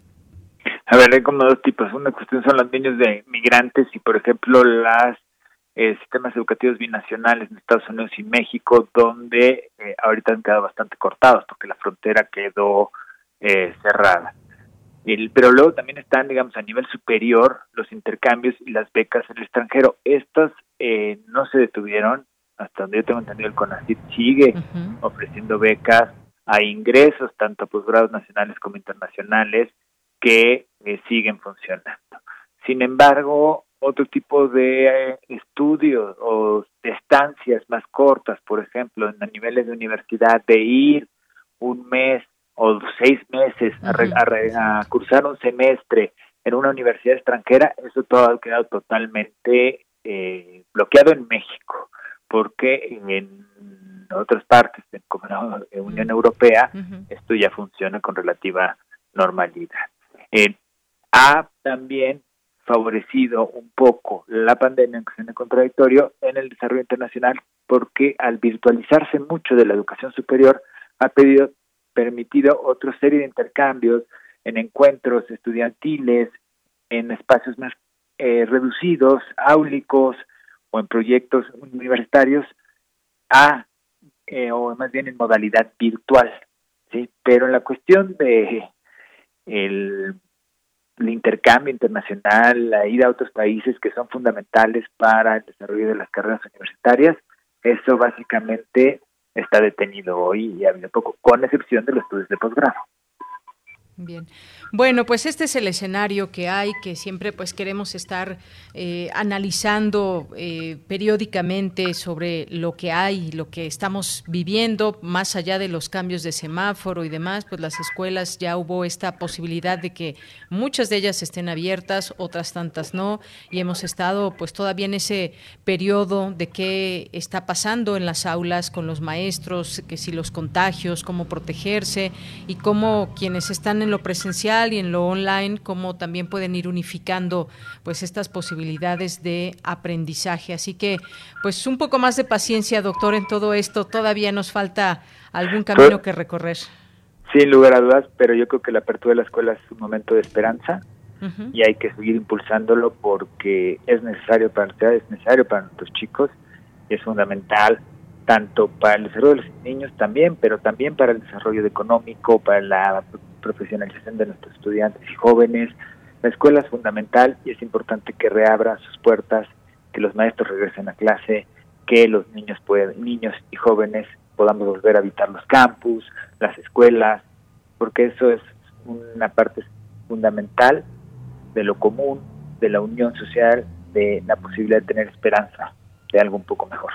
A ver, hay como dos tipos. Una cuestión son los niños de migrantes y, por ejemplo, las eh, sistemas educativos binacionales en Estados Unidos y México, donde eh, ahorita han quedado bastante cortados porque la frontera quedó eh, cerrada. El, pero luego también están, digamos, a nivel superior los intercambios y las becas en el extranjero. Estas no se detuvieron, hasta donde yo tengo entendido, el CONACYT sigue ofreciendo becas a ingresos, tanto a posgrados nacionales como internacionales, que eh, siguen funcionando. Sin embargo, otro tipo de eh, estudios o de estancias más cortas, por ejemplo, en niveles de universidad, de ir un mes o seis meses a, cursar un semestre en una universidad extranjera, eso todo ha quedado totalmente eh, bloqueado en México, porque en otras partes, como la Unión Europea, esto ya funciona con relativa normalidad. Eh, ha también favorecido un poco la pandemia, en cuestión de contradictorio, en el desarrollo internacional, porque al virtualizarse mucho de la educación superior, ha pedido, permitido otra serie de intercambios en encuentros estudiantiles, en espacios más eh, reducidos, áulicos o en proyectos universitarios, a, eh, o más bien en modalidad virtual. ¿sí? Pero en la cuestión de el, intercambio internacional, la ida a otros países que son fundamentales para el desarrollo de las carreras universitarias, eso básicamente está detenido hoy y ha habido poco, con excepción de los estudios de posgrado. Bien. Bueno, pues este es el escenario que hay, que siempre pues queremos estar eh, analizando eh, periódicamente sobre lo que hay, lo que estamos viviendo, más allá de los cambios de semáforo y demás, pues las escuelas ya hubo esta posibilidad de que muchas de ellas estén abiertas, otras tantas no, y hemos estado pues todavía en ese periodo de qué está pasando en las aulas con los maestros, que si los contagios, cómo protegerse y cómo quienes están en lo presencial y en lo online, cómo también pueden ir unificando pues estas posibilidades de aprendizaje. Así que pues un poco más de paciencia, doctor, en todo esto. Todavía nos falta algún camino que recorrer. Sin lugar a dudas, pero yo creo que la apertura de la escuela es un momento de esperanza y hay que seguir impulsándolo porque es necesario para la es necesario para nuestros chicos es fundamental tanto para el desarrollo de los niños también, pero también para el desarrollo económico, para la profesionalización de nuestros estudiantes y jóvenes. La escuela es fundamental y es importante que reabra sus puertas, que los maestros regresen a clase, que los niños pueden, niños y jóvenes podamos volver a habitar los campus, las escuelas, porque eso es una parte fundamental de lo común, de la unión social, de la posibilidad de tener esperanza de algo un poco mejor.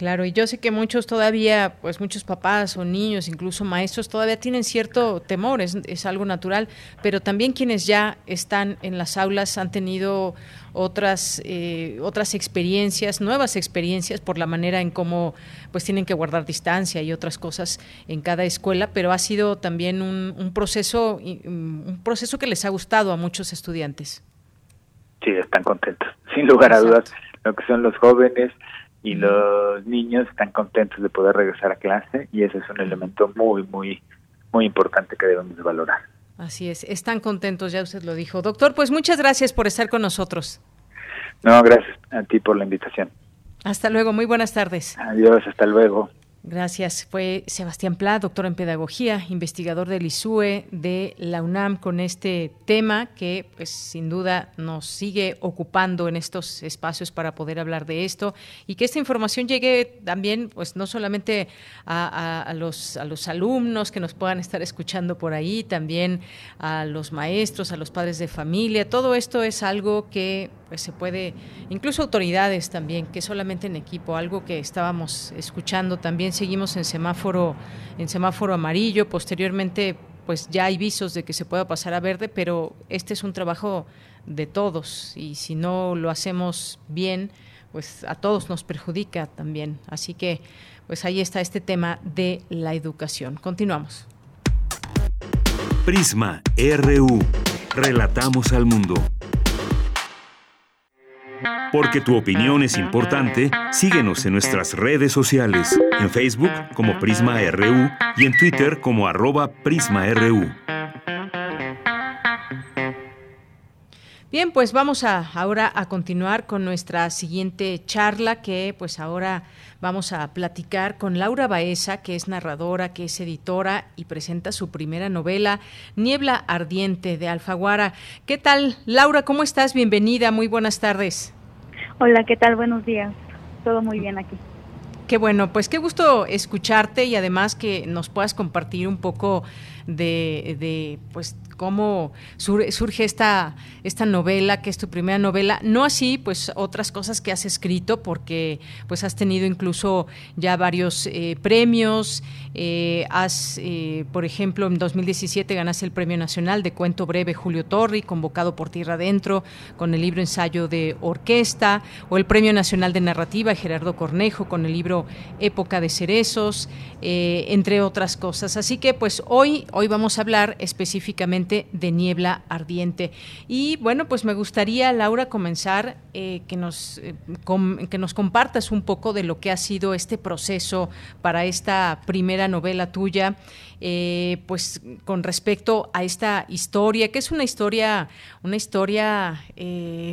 Claro, y yo sé que muchos todavía, pues muchos papás o niños, incluso maestros, todavía tienen cierto temor, es, es, algo natural, pero también quienes ya están en las aulas han tenido otras, eh, otras experiencias, nuevas experiencias por la manera en cómo pues tienen que guardar distancia y otras cosas en cada escuela, pero ha sido también un, un proceso, un proceso que les ha gustado a muchos estudiantes. Sí, están contentos, (laughs) sin lugar a dudas, lo que son los jóvenes, y los niños están contentos de poder regresar a clase y ese es un elemento muy, muy, muy importante que debemos valorar. Así es, están contentos, ya usted lo dijo. Doctor, pues muchas gracias por estar con nosotros. No, gracias a ti por la invitación. Hasta luego, muy buenas tardes. Adiós, hasta luego. Gracias. Fue Sebastián Pla, doctor en pedagogía, investigador del ISUE de la UNAM con este tema que pues sin duda nos sigue ocupando en estos espacios para poder hablar de esto y que esta información llegue también pues no solamente a, los, a los alumnos que nos puedan estar escuchando por ahí, también a los maestros, a los padres de familia. Todo esto es algo que pues se puede, incluso autoridades también, que solamente en equipo, algo que estábamos escuchando también, seguimos en semáforo, en semáforo amarillo, posteriormente pues ya hay visos de que se pueda pasar a verde, pero este es un trabajo de todos y si no lo hacemos bien, pues a todos nos perjudica también. Así que pues ahí está este tema de la educación. Continuamos. Prisma RU. Relatamos al mundo. Porque tu opinión es importante, síguenos en nuestras redes sociales, en Facebook como Prisma RU y en Twitter como arroba PrismaRU. Bien, pues vamos a, ahora a continuar con nuestra siguiente charla que pues ahora vamos a platicar con Laura Baeza, que es narradora, que es editora y presenta su primera novela, Niebla Ardiente de Alfaguara. ¿Qué tal, Laura? ¿Cómo estás? Bienvenida, muy buenas tardes. Hola, ¿qué tal? Buenos días. Todo muy bien aquí. Qué bueno, pues qué gusto escucharte y además que nos puedas compartir un poco de, de pues cómo surge esta, esta novela, que es tu primera novela. No así, pues, otras cosas que has escrito, porque pues has tenido incluso ya varios eh, premios. Eh, has, eh, por ejemplo, en 2017 ganaste el Premio Nacional de Cuento Breve Julio Torri, convocado por Tierra Adentro, con el libro Ensayo de Orquesta, o el Premio Nacional de Narrativa Gerardo Cornejo, con el libro Época de Cerezos, entre otras cosas. Así que, pues, hoy, hoy vamos a hablar específicamente de Niebla Ardiente. Y bueno, pues me gustaría, Laura, comenzar eh, que, nos, eh, que nos compartas un poco de lo que ha sido este proceso para esta primera novela tuya. Eh, pues con respecto a esta historia, que es una historia, una historia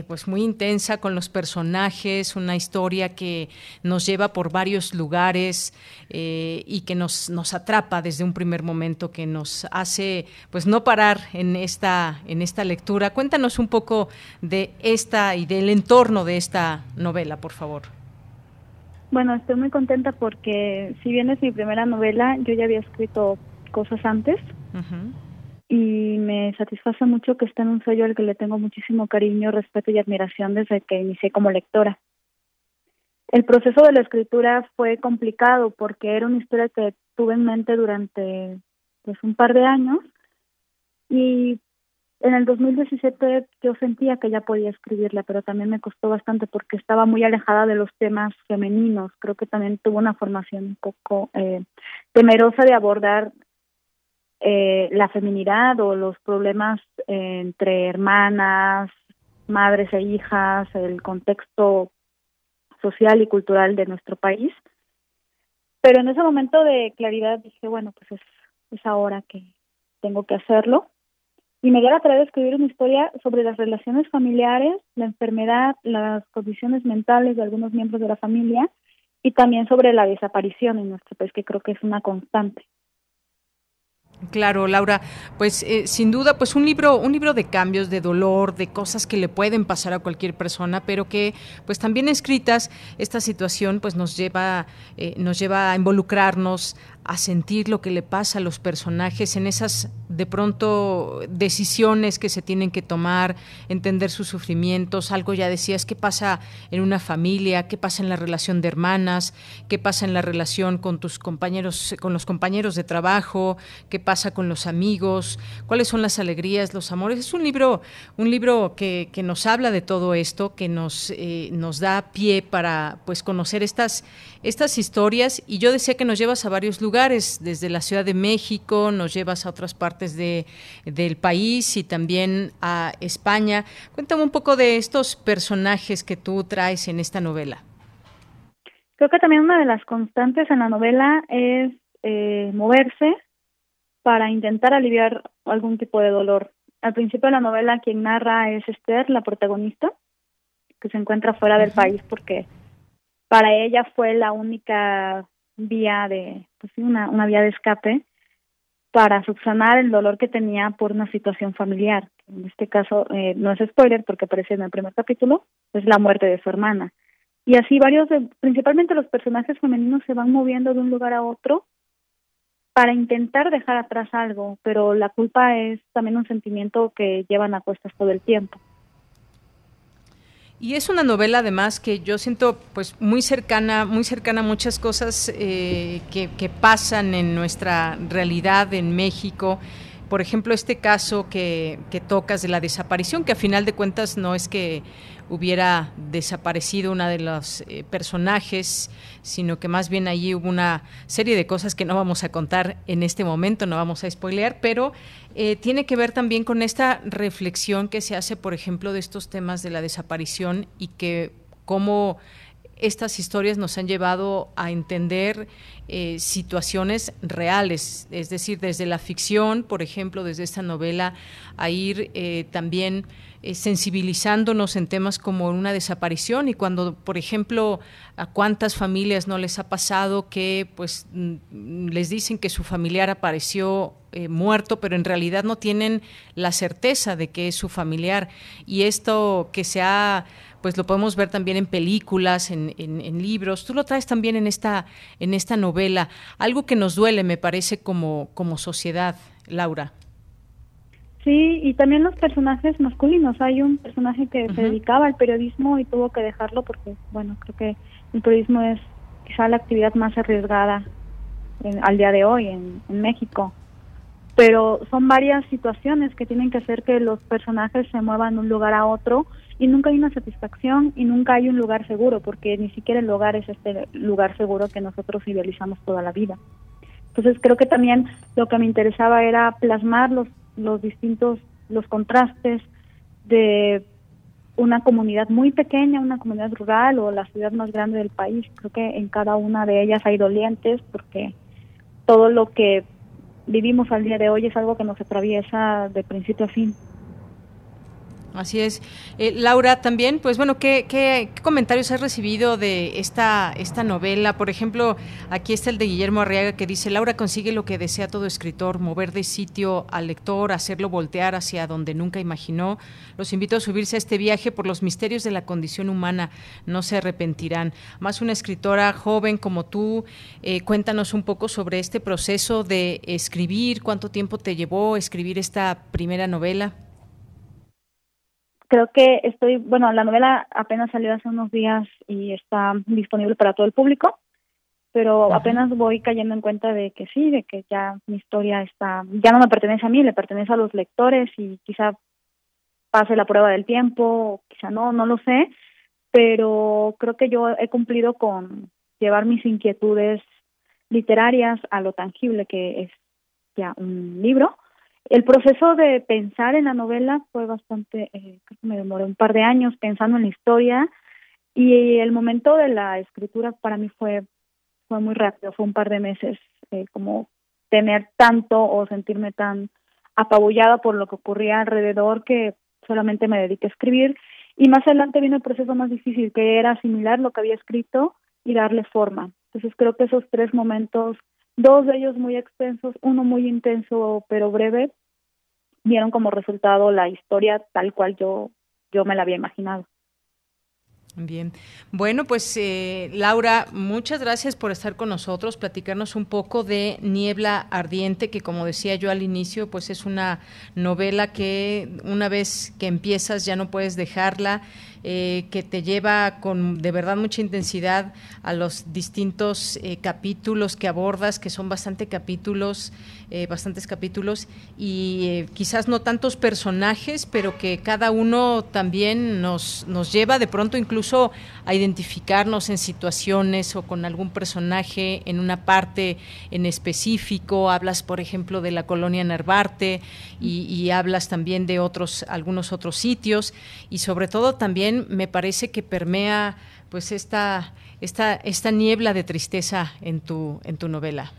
pues muy intensa con los personajes, una historia que nos lleva por varios lugares y que nos, nos atrapa desde un primer momento, que nos hace pues no parar en esta, en esta lectura. Cuéntanos un poco de esta y del entorno de esta novela, por favor. Bueno, estoy muy contenta porque si bien es mi primera novela, yo ya había escrito cosas antes y me satisface mucho que esté en un sello al que le tengo muchísimo cariño, respeto y admiración desde que inicié como lectora. El proceso de la escritura fue complicado porque era una historia que tuve en mente durante pues un par de años y en el 2017 yo sentía que ya podía escribirla, pero también me costó bastante porque estaba muy alejada de los temas femeninos. Creo que también tuvo una formación un poco eh, temerosa de abordar eh, la feminidad o los problemas eh, entre hermanas, madres e hijas, el contexto social y cultural de nuestro país. Pero en ese momento de claridad dije, bueno, pues es, ahora que tengo que hacerlo y me dio la tarea de escribir una historia sobre las relaciones familiares, la enfermedad, las condiciones mentales de algunos miembros de la familia y también sobre la desaparición en nuestro país, que creo que es una constante. Claro, Laura, pues eh, sin duda, pues un libro, un libro de cambios, de dolor, de cosas que le pueden pasar a cualquier persona, pero que, pues también escritas, esta situación, pues nos lleva, eh, nos lleva a involucrarnos, a sentir lo que le pasa a los personajes en esas de pronto decisiones que se tienen que tomar, entender sus sufrimientos, algo ya decías, qué pasa en una familia, qué pasa en la relación de hermanas, qué pasa en la relación con tus compañeros, con los compañeros de trabajo, qué pasa con los amigos, cuáles son las alegrías, los amores. Es un libro, un libro que, que nos habla de todo esto, que nos, eh, nos da pie para pues conocer estas, estas historias. Y yo decía que nos llevas a varios lugares, desde la Ciudad de México, nos llevas a otras partes de, del país y también a España. Cuéntame un poco de estos personajes que tú traes en esta novela. Creo que también una de las constantes en la novela es eh, moverse para intentar aliviar algún tipo de dolor. Al principio de la novela quien narra es Esther, la protagonista, que se encuentra fuera del país porque para ella fue la única vía de, pues una, una vía de escape para subsanar el dolor que tenía por una situación familiar. En este caso, eh, no es spoiler porque aparece en el primer capítulo, es la muerte de su hermana. Y así varios, de, principalmente los personajes femeninos, se van moviendo de un lugar a otro para intentar dejar atrás algo, pero la culpa es también un sentimiento que llevan a cuestas todo el tiempo. Y es una novela además que yo siento pues muy cercana, muy cercana a muchas cosas eh, que, que, pasan en nuestra realidad en México. Por ejemplo, este caso que, que tocas de la desaparición, que a final de cuentas no es que hubiera desaparecido una de los eh, personajes, sino que más bien allí hubo una serie de cosas que no vamos a contar en este momento, no vamos a spoilear, pero eh, tiene que ver también con esta reflexión que se hace, por ejemplo, de estos temas de la desaparición y que cómo estas historias nos han llevado a entender eh, situaciones reales, es decir, desde la ficción, por ejemplo, desde esta novela, a ir también eh, sensibilizándonos en temas como una desaparición y cuando, por ejemplo, a cuántas familias no les ha pasado que pues mm, les dicen que su familiar apareció eh, muerto, pero en realidad no tienen la certeza de que es su familiar. Y esto que se ha pues lo podemos ver también en películas, en, en, libros. Tú lo traes también en esta, en esta novela. Algo que nos duele, me parece, como, como sociedad, Laura. Sí, y también los personajes masculinos. Hay un personaje que se dedicaba al periodismo y tuvo que dejarlo porque, bueno, creo que el periodismo es quizá la actividad más arriesgada al día de hoy en, México. Pero son varias situaciones que tienen que hacer que los personajes se muevan de un lugar a otro y nunca hay una satisfacción y nunca hay un lugar seguro porque ni siquiera el hogar es este lugar seguro que nosotros idealizamos toda la vida. Entonces creo que también lo que me interesaba era plasmar los los distintos, los contrastes de una comunidad muy pequeña, una comunidad rural o la ciudad más grande del país. Creo que en cada una de ellas hay dolientes porque todo lo que vivimos al día de hoy es algo que nos atraviesa de principio a fin. Así es. Eh, Laura, también, pues bueno, ¿qué, ¿qué, comentarios has recibido de esta, esta novela? Por ejemplo, aquí está el de Guillermo Arriaga que dice, Laura consigue lo que desea todo escritor, mover de sitio al lector, hacerlo voltear hacia donde nunca imaginó. Los invito a subirse a este viaje por los misterios de la condición humana, no se arrepentirán. Más una escritora joven como tú, eh, cuéntanos un poco sobre este proceso de escribir, cuánto tiempo te llevó escribir esta primera novela creo que estoy, bueno, la novela apenas salió hace unos días y está disponible para todo el público, pero apenas voy cayendo en cuenta de que sí, de que ya mi historia está, ya no me pertenece a mí, le pertenece a los lectores y quizá pase la prueba del tiempo, quizá no, no lo sé, pero creo que yo he cumplido con llevar mis inquietudes literarias a lo tangible que es ya un libro el proceso de pensar en la novela fue bastante, eh, creo que me demoré un par de años pensando en la historia y el momento de la escritura para mí fue, fue muy rápido, fue un par de meses, eh, como tener tanto o sentirme tan apabullada por lo que ocurría alrededor que solamente me dediqué a escribir y más adelante vino el proceso más difícil que era asimilar lo que había escrito y darle forma. Entonces creo que esos tres momentos dos de ellos muy extensos, uno muy intenso pero breve, dieron como resultado la historia tal cual yo, yo me la había imaginado. Bien. Bueno, pues eh, Laura, muchas gracias por estar con nosotros, platicarnos un poco de Niebla Ardiente, que como decía yo al inicio, pues es una novela que una vez que empiezas ya no puedes dejarla eh, que te lleva con de verdad mucha intensidad a los distintos eh, capítulos que abordas, que son bastante capítulos, eh, bastantes capítulos, y quizás no tantos personajes, pero que cada uno también nos, nos lleva de pronto incluso a identificarnos en situaciones o con algún personaje en una parte en específico. Hablas, por ejemplo, de la colonia Nervarte y, y hablas también de otros, algunos otros sitios, y sobre todo también me parece que permea pues esta, esta, esta niebla de tristeza en tu, en tu novela.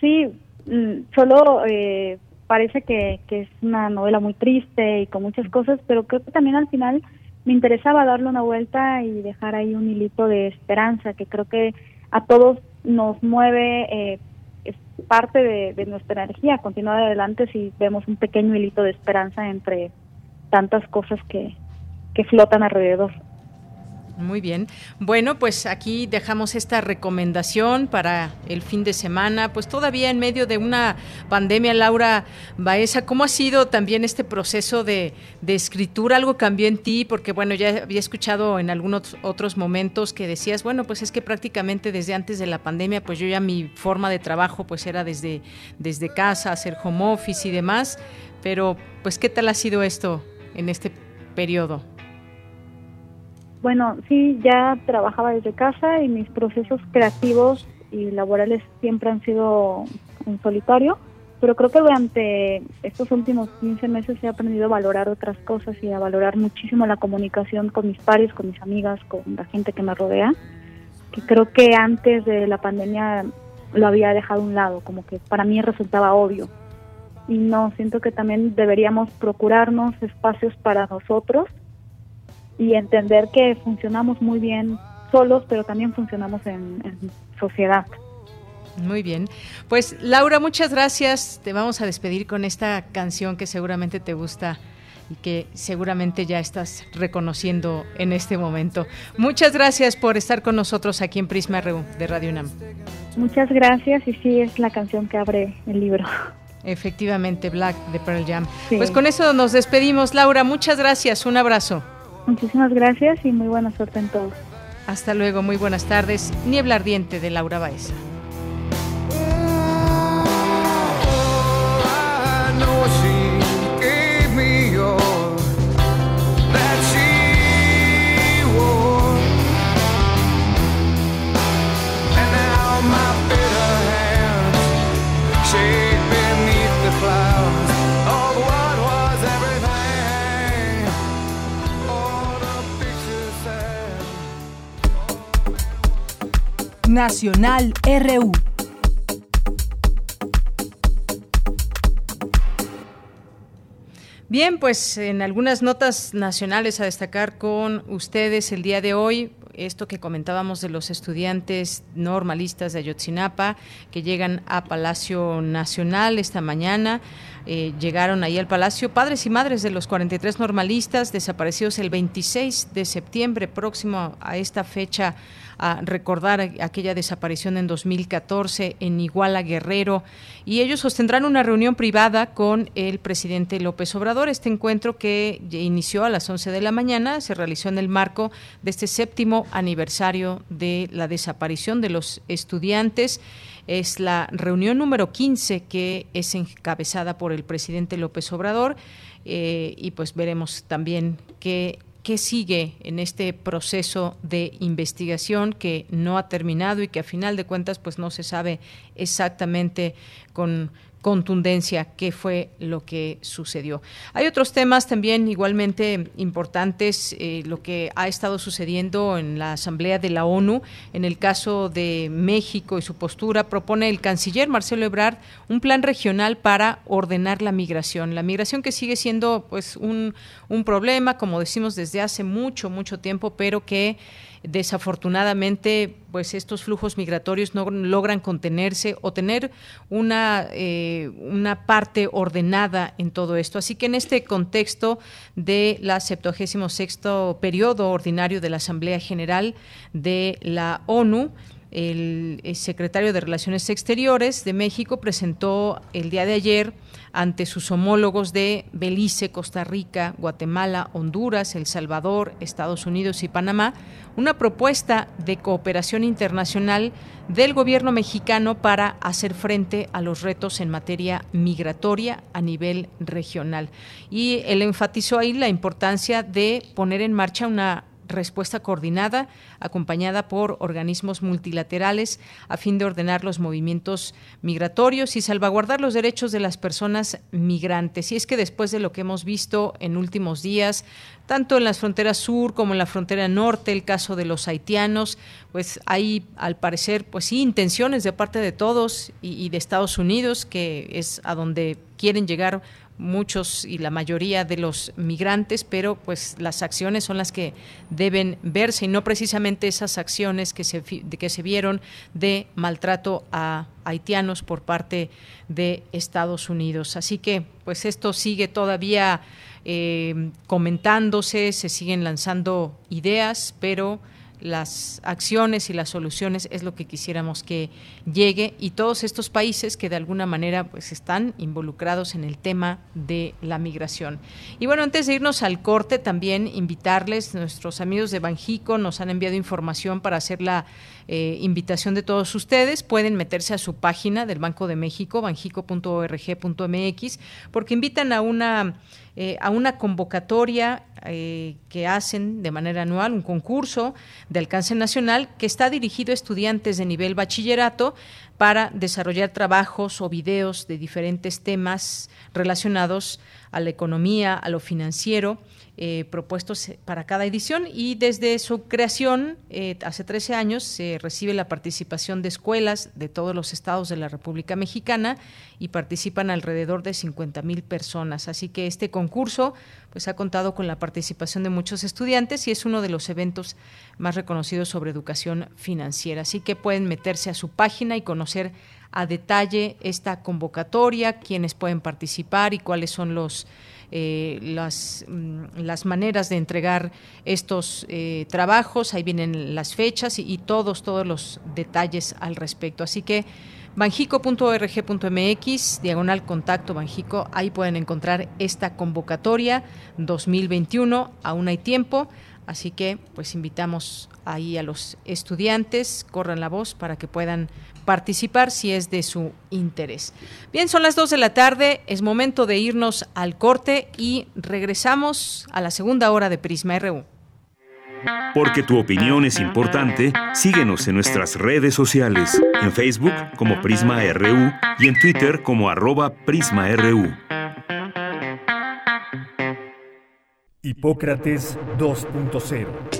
Sí, mm, solo eh, parece que, que, es una novela muy triste y con muchas cosas, pero creo que también al final me interesaba darle una vuelta y dejar ahí un hilito de esperanza que creo que a todos nos mueve, eh, es parte de, nuestra energía, continuar adelante si vemos un pequeño hilito de esperanza entre tantas cosas que, flotan alrededor. Muy bien. Bueno, pues aquí dejamos esta recomendación para el fin de semana. Pues todavía en medio de una pandemia, Laura Baeza, ¿cómo ha sido también este proceso de, escritura? ¿Algo cambió en ti? Porque bueno, ya había escuchado en algunos otros momentos que decías, bueno, pues es que prácticamente desde antes de la pandemia, pues yo ya mi forma de trabajo pues era desde, desde casa, hacer home office y demás. Pero pues, ¿qué tal ha sido esto en este periodo? Bueno, sí, ya trabajaba desde casa y mis procesos creativos y laborales siempre han sido en solitario, pero creo que durante estos últimos 15 meses he aprendido a valorar otras cosas y a valorar muchísimo la comunicación con mis pares, con mis amigas, con la gente que me rodea, que creo que antes de la pandemia lo había dejado a un lado, como que para mí resultaba obvio. Y no, siento que también deberíamos procurarnos espacios para nosotros y entender que funcionamos muy bien solos, pero también funcionamos en, sociedad. Muy bien. Pues Laura, muchas gracias. Te vamos a despedir con esta canción que seguramente te gusta y que seguramente ya estás reconociendo en este momento. Muchas gracias por estar con nosotros aquí en Prisma RU de Radio UNAM. Muchas gracias y sí es la canción que abre el libro. Efectivamente, Black de Pearl Jam. Pues con eso nos despedimos, Laura. Muchas gracias. Un abrazo. Muchísimas gracias y muy buena suerte en todo. Hasta luego, muy buenas tardes. Niebla ardiente de Laura Baeza. Nacional RU. Bien, pues en algunas notas nacionales a destacar con ustedes el día de hoy, esto que comentábamos de los estudiantes normalistas de Ayotzinapa que llegan a Palacio Nacional esta mañana. Eh, llegaron ahí al Palacio padres y madres de los 43 normalistas desaparecidos el 26 de septiembre próximo a esta fecha a recordar aquella desaparición en 2014 en Iguala Guerrero y ellos sostendrán una reunión privada con el presidente López Obrador. Este encuentro que inició a las 11 de la mañana se realizó en el marco de este séptimo aniversario de la desaparición de los estudiantes. Es la reunión número 15 que es encabezada por el presidente López Obrador eh, y pues veremos también qué qué sigue en este proceso de investigación que no ha terminado y que a final de cuentas pues no se sabe exactamente con contundencia qué fue lo que sucedió. Hay otros temas también igualmente importantes, eh, lo que ha estado sucediendo en la Asamblea de la ONU. En el caso de México y su postura, propone el canciller Marcelo Ebrard un plan regional para ordenar la migración. La migración que sigue siendo pues un, un problema, como decimos desde hace mucho, mucho tiempo, pero que desafortunadamente pues estos flujos migratorios no logran contenerse o tener una, eh, una parte ordenada en todo esto. Así que en este contexto de la 76 periodo ordinario de la Asamblea General de la ONU, el secretario de Relaciones Exteriores de México presentó el día de ayer ante sus homólogos de Belice, Costa Rica, Guatemala, Honduras, El Salvador, Estados Unidos y Panamá una propuesta de cooperación internacional del gobierno mexicano para hacer frente a los retos en materia migratoria a nivel regional. Y él enfatizó ahí la importancia de poner en marcha una respuesta coordinada, acompañada por organismos multilaterales, a fin de ordenar los movimientos migratorios y salvaguardar los derechos de las personas migrantes. Y es que después de lo que hemos visto en últimos días, tanto en las fronteras sur como en la frontera norte, el caso de los haitianos, pues hay al parecer, pues sí, intenciones de parte de todos y, y de Estados Unidos, que es a donde quieren llegar muchos y la mayoría de los migrantes, pero pues las acciones son las que deben verse y no precisamente esas acciones que se, que se vieron de maltrato a haitianos por parte de Estados Unidos. Así que pues esto sigue todavía eh, comentándose, se siguen lanzando ideas, pero las acciones y las soluciones es lo que quisiéramos que llegue y todos estos países que de alguna manera pues están involucrados en el tema de la migración. Y bueno, antes de irnos al corte también invitarles, nuestros amigos de Banjico nos han enviado información para hacer la eh, invitación de todos ustedes. Pueden meterse a su página del Banco de México, banjico.org.mx, porque invitan a una, eh, a una convocatoria eh, que hacen de manera anual, un concurso de alcance nacional que está dirigido a estudiantes de nivel bachillerato para desarrollar trabajos o videos de diferentes temas relacionados a la economía, a lo financiero eh, propuestos para cada edición y desde su creación, eh, hace 13 años, se recibe la participación de escuelas de todos los estados de la República Mexicana y participan alrededor de 50 mil personas. Así que este concurso pues, ha contado con la participación de muchos estudiantes y es uno de los eventos más reconocidos sobre educación financiera. Así que pueden meterse a su página y conocer a detalle esta convocatoria, quiénes pueden participar y cuáles son los eh, las, mm, las maneras de entregar estos eh, trabajos, ahí vienen las fechas y, todos, todos los detalles al respecto. Así que banjico.org.mx, diagonal contacto Banjico, ahí pueden encontrar esta convocatoria 2021, aún hay tiempo, así que pues invitamos ahí a los estudiantes, corran la voz para que puedan participar si es de su interés. Bien, son las 2 de la tarde, es momento de irnos al corte y regresamos a la segunda hora de Prisma RU. Porque tu opinión es importante, síguenos en nuestras redes sociales, en Facebook como Prisma RU y en Twitter como arroba PrismaRU. Hipócrates 2.0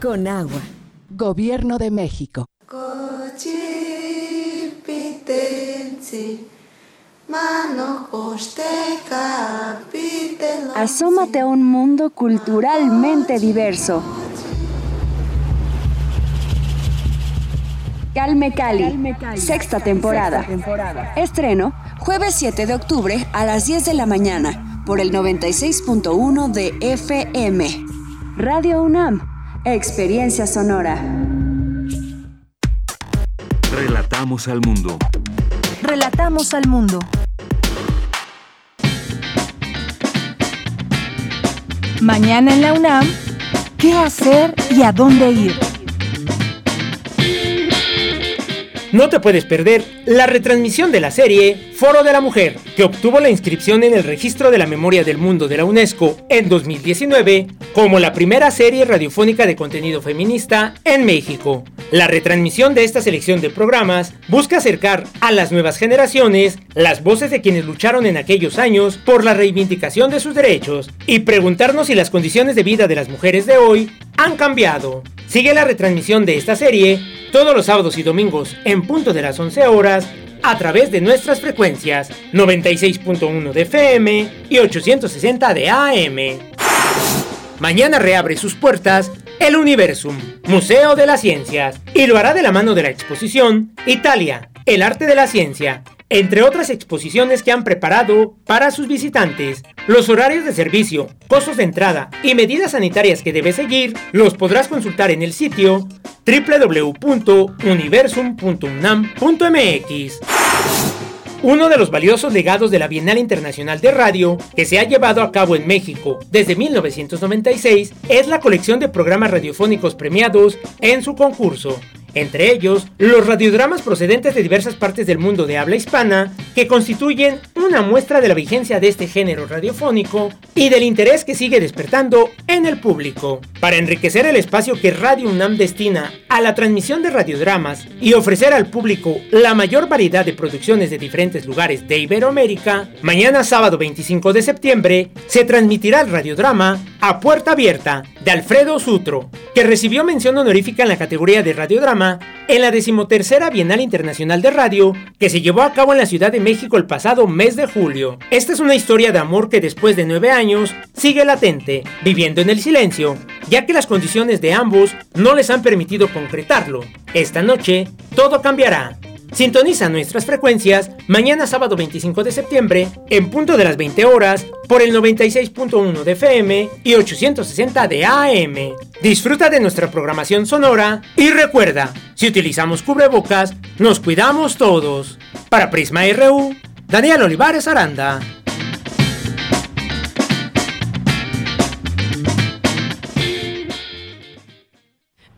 Con agua. Gobierno de México. Asómate a un mundo culturalmente diverso. Calme Cali, sexta temporada. Estreno jueves 7 de octubre a las 10 de la mañana por el 96.1 de FM. Radio UNAM, experiencia sonora. Relatamos al mundo. Relatamos al mundo. Mañana en la UNAM, ¿qué hacer y a dónde ir? No te puedes perder la retransmisión de la serie Foro de la Mujer, que obtuvo la inscripción en el Registro de la Memoria del Mundo de la UNESCO en 2019 como la primera serie radiofónica de contenido feminista en México. La retransmisión de esta selección de programas busca acercar a las nuevas generaciones las voces de quienes lucharon en aquellos años por la reivindicación de sus derechos y preguntarnos si las condiciones de vida de las mujeres de hoy han cambiado. Sigue la retransmisión de esta serie todos los sábados y domingos en punto de las 11 horas a través de nuestras frecuencias 96.1 de FM y 860 de AM. Mañana reabre sus puertas el Universum, Museo de las Ciencias, y lo hará de la mano de la exposición Italia, el arte de la ciencia, entre otras exposiciones que han preparado para sus visitantes. Los horarios de servicio, costos de entrada y medidas sanitarias que debes seguir los podrás consultar en el sitio www.universum.unam.mx. Uno de los valiosos legados de la Bienal Internacional de Radio, que se ha llevado a cabo en México desde 1996, es la colección de programas radiofónicos premiados en su concurso, entre ellos los radiodramas procedentes de diversas partes del mundo de habla hispana, que constituyen una muestra de la vigencia de este género radiofónico y del interés que sigue despertando en el público. Para enriquecer el espacio que Radio UNAM destina a la transmisión de radiodramas y ofrecer al público la mayor variedad de producciones de diferentes lugares de Iberoamérica, mañana sábado 25 de septiembre se transmitirá el radiodrama A Puerta Abierta de Alfredo Sutro, que recibió mención honorífica en la categoría de radiodrama en la decimotercera Bienal Internacional de Radio que se llevó a cabo en la Ciudad de México el pasado mes de julio. Esta es una historia de amor que después de nueve años sigue latente, viviendo en el silencio, ya que las condiciones de ambos no les han permitido concretarlo. Esta noche todo cambiará. Sintoniza nuestras frecuencias mañana sábado 25 de septiembre en punto de las 20 horas por el 96.1 de FM y 860 de AM. Disfruta de nuestra programación sonora y recuerda, si utilizamos cubrebocas, nos cuidamos todos. Para Prisma RU, Daniel Olivares Aranda.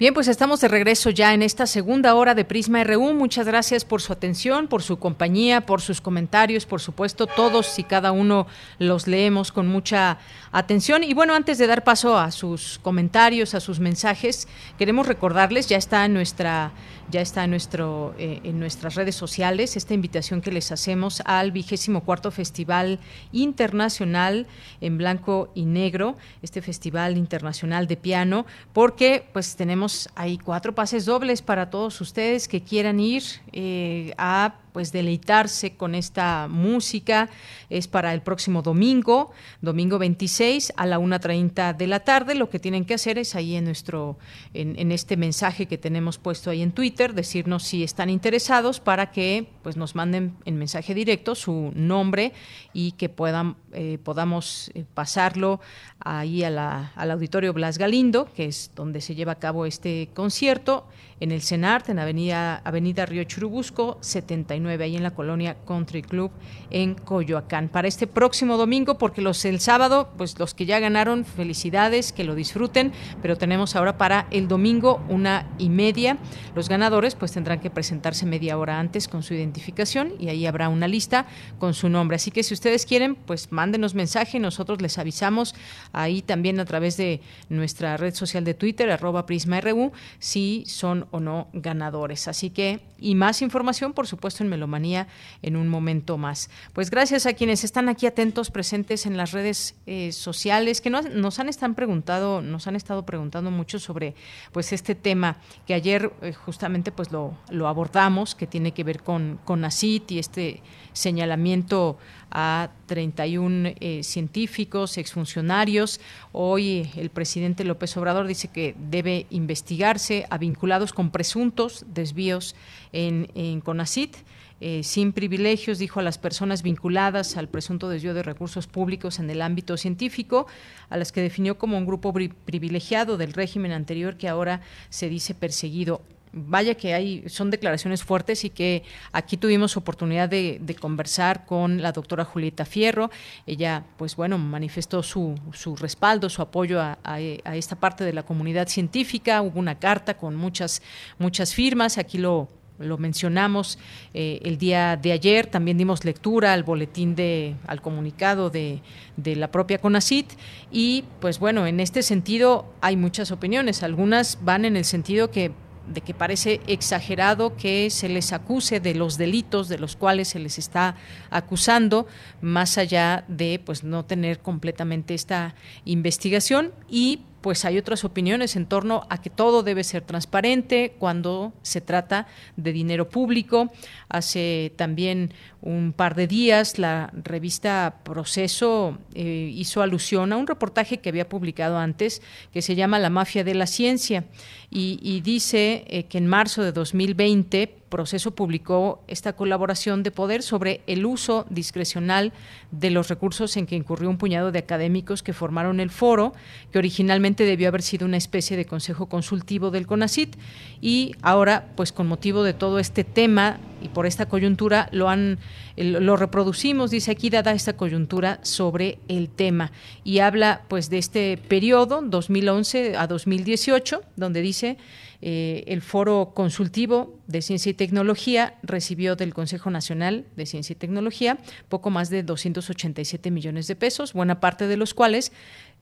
Bien, pues estamos de regreso ya en esta segunda hora de Prisma RU. Muchas gracias por su atención, por su compañía, por sus comentarios. Por supuesto, todos y cada uno los leemos con mucha atención. Y bueno, antes de dar paso a sus comentarios, a sus mensajes, queremos recordarles, ya está en nuestra ya está nuestro, eh, en nuestras redes sociales esta invitación que les hacemos al vigésimo cuarto Festival Internacional en Blanco y Negro, este Festival Internacional de Piano, porque pues tenemos ahí cuatro pases dobles para todos ustedes que quieran ir eh, a pues deleitarse con esta música. Es para el próximo domingo, domingo 26 a la 1.30 de la tarde. Lo que tienen que hacer es ahí en nuestro, en, este mensaje que tenemos puesto ahí en Twitter, decirnos si están interesados para que pues nos manden en mensaje directo su nombre y que puedan, eh, podamos eh, pasarlo ahí a la, al auditorio Blas Galindo, que es donde se lleva a cabo este concierto en el CENART, en Avenida, Avenida Río Churubusco, 79, ahí en la colonia Country Club en Coyoacán. Para este próximo domingo, porque los el sábado, pues los que ya ganaron, felicidades, que lo disfruten, pero tenemos ahora para el domingo una y media. Los ganadores pues tendrán que presentarse media hora antes con su identificación y ahí habrá una lista con su nombre. Así que si ustedes quieren, pues mándenos mensaje, nosotros les avisamos ahí también a través de nuestra red social de Twitter, arroba PrismaRU, si son o no ganadores. Así que, y más información, por supuesto, en Melomanía en un momento más. Pues gracias a quienes están aquí atentos, presentes en las redes eh, sociales, que nos, han están preguntado, nos han estado preguntando mucho sobre pues este tema que ayer eh, justamente pues lo, lo, abordamos, que tiene que ver con, con ACIT y este señalamiento a 31 eh, científicos, exfuncionarios. Hoy el presidente López Obrador dice que debe investigarse a vinculados con presuntos desvíos en, en CONACIT. Eh, sin privilegios, dijo a las personas vinculadas al presunto desvío de recursos públicos en el ámbito científico, a las que definió como un grupo privilegiado del régimen anterior que ahora se dice perseguido vaya que hay, son declaraciones fuertes y que aquí tuvimos oportunidad de, conversar con la doctora Julieta Fierro. Ella, pues bueno, manifestó su, su respaldo, su apoyo a, esta parte de la comunidad científica. Hubo una carta con muchas, muchas firmas. Aquí lo, lo mencionamos eh, el día de ayer, también dimos lectura al boletín de, al comunicado de, de, la propia CONACIT y pues bueno, en este sentido hay muchas opiniones, algunas van en el sentido que de que parece exagerado que se les acuse de los delitos de los cuales se les está acusando, más allá de pues no tener completamente esta investigación y pues hay otras opiniones en torno a que todo debe ser transparente cuando se trata de dinero público. Hace también un par de días la revista Proceso eh, hizo alusión a un reportaje que había publicado antes que se llama La mafia de la ciencia y, dice eh, que en marzo de 2020 Proceso publicó esta colaboración de poder sobre el uso discrecional de los recursos en que incurrió un puñado de académicos que formaron el foro, que originalmente debió haber sido una especie de consejo consultivo del CONACIT y ahora, pues con motivo de todo este tema y por esta coyuntura lo han lo reproducimos, dice aquí dada esta coyuntura sobre el tema y habla pues de este periodo 2011 a 2018 donde dice eh, el foro consultivo de ciencia y tecnología recibió del Consejo Nacional de Ciencia y Tecnología poco más de 287 millones de pesos, buena parte de los cuales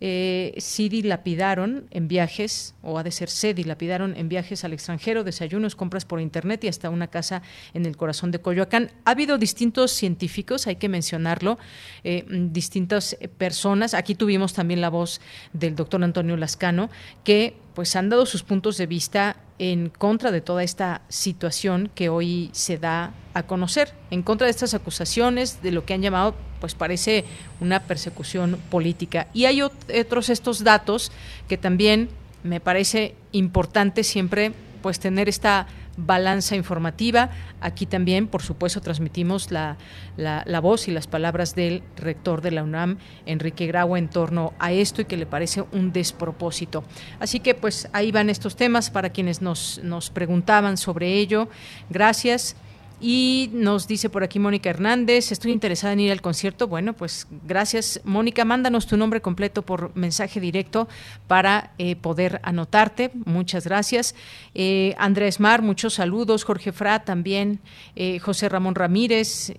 eh, sí dilapidaron en viajes, o ha de ser se dilapidaron en viajes al extranjero, desayunos, compras por internet y hasta una casa en el corazón de Coyoacán. Ha habido distintos científicos, hay que mencionarlo, eh, distintas personas. Aquí tuvimos también la voz del doctor Antonio Lascano, que pues han dado sus puntos de vista en contra de toda esta situación que hoy se da a conocer, en contra de estas acusaciones, de lo que han llamado, pues parece una persecución política. Y hay otros estos datos que también me parece importante siempre pues tener esta balanza informativa. Aquí también, por supuesto, transmitimos la, la, voz y las palabras del rector de la UNAM, Enrique Grau, en torno a esto y que le parece un despropósito. Así que, pues, ahí van estos temas para quienes nos, nos preguntaban sobre ello. Gracias. Y nos dice por aquí Mónica Hernández, estoy interesada en ir al concierto. Bueno, pues gracias Mónica, mándanos tu nombre completo por mensaje directo para eh, poder anotarte. Muchas gracias. Eh, Andrés Mar, muchos saludos. Jorge Fra también. Eh, José Ramón Ramírez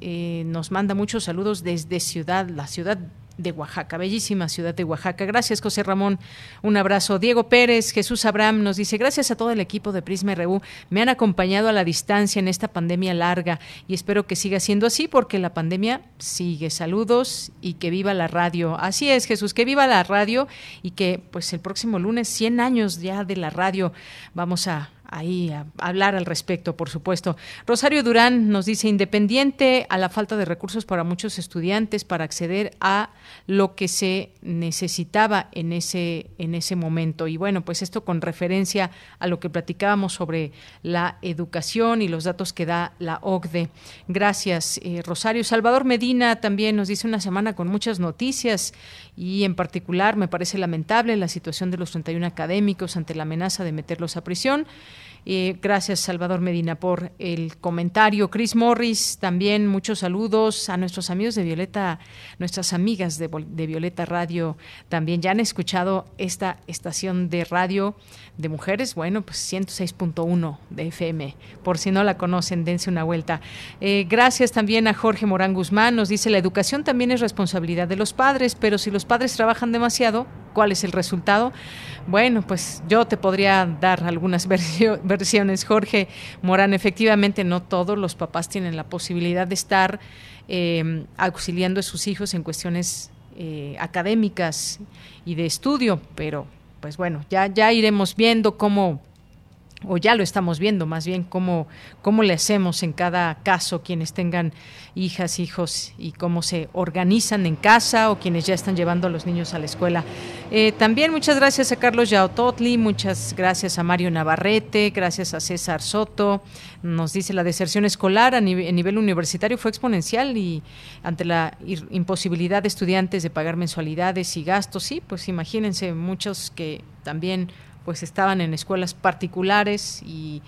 nos manda muchos saludos desde Ciudad, la ciudad de Oaxaca, bellísima ciudad de Oaxaca. Gracias, José Ramón. Un abrazo. Diego Pérez, Jesús Abraham nos dice, gracias a todo el equipo de Prisma RU, me han acompañado a la distancia en esta pandemia larga y espero que siga siendo así porque la pandemia sigue. Saludos y que viva la radio. Así es, Jesús, que viva la radio y que pues el próximo lunes, 100 años ya de la radio, vamos a ahí hablar al respecto, por supuesto. Rosario Durán nos dice, independiente a la falta de recursos para muchos estudiantes para acceder a lo que se necesitaba en ese, en ese momento. Y bueno, pues esto con referencia a lo que platicábamos sobre la educación y los datos que da la OCDE. Gracias, eh, Rosario. Salvador Medina también nos dice una semana con muchas noticias y en particular me parece lamentable la situación de los 31 académicos ante la amenaza de meterlos a prisión. Eh, gracias, Salvador Medina, por el comentario. Chris Morris, también muchos saludos a nuestros amigos de Violeta, nuestras amigas de, Violeta Radio, también ya han escuchado esta estación de radio de mujeres, bueno, pues 106.1 de FM. Por si no la conocen, dense una vuelta. Eh, gracias también a Jorge Morán Guzmán, nos dice, la educación también es responsabilidad de los padres, pero si los padres trabajan demasiado, ¿cuál es el resultado? Bueno, pues yo te podría dar algunas (laughs) versiones, Jorge Morán. Efectivamente, no todos los papás tienen la posibilidad de estar eh, auxiliando a sus hijos en cuestiones eh, académicas y de estudio, pero pues bueno, ya, ya iremos viendo cómo o ya lo estamos viendo más bien cómo, cómo le hacemos en cada caso quienes tengan hijas, hijos y cómo se organizan en casa o quienes ya están llevando a los niños a la escuela. Eh, también muchas gracias a Carlos Yaototli, muchas gracias a Mario Navarrete, gracias a César Soto. Nos dice la deserción escolar a nivel, nivel universitario fue exponencial y ante la imposibilidad de estudiantes de pagar mensualidades y gastos, sí, pues imagínense muchos que también pues estaban en escuelas particulares y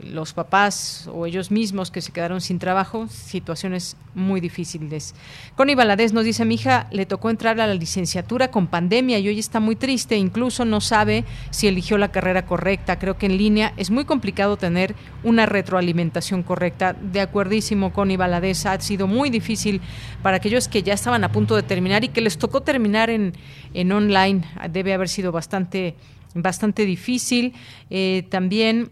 los papás o ellos mismos que se quedaron sin trabajo, situaciones muy difíciles. Connie Valadez nos dice, mi hija le tocó entrar a la licenciatura con pandemia y hoy está muy triste, incluso no sabe si eligió la carrera correcta. Creo que en línea es muy complicado tener una retroalimentación correcta. De acuerdísimo, Connie Valadez, ha sido muy difícil para aquellos que ya estaban a punto de terminar y que les tocó terminar en, en online. Debe haber sido bastante bastante difícil. Eh, también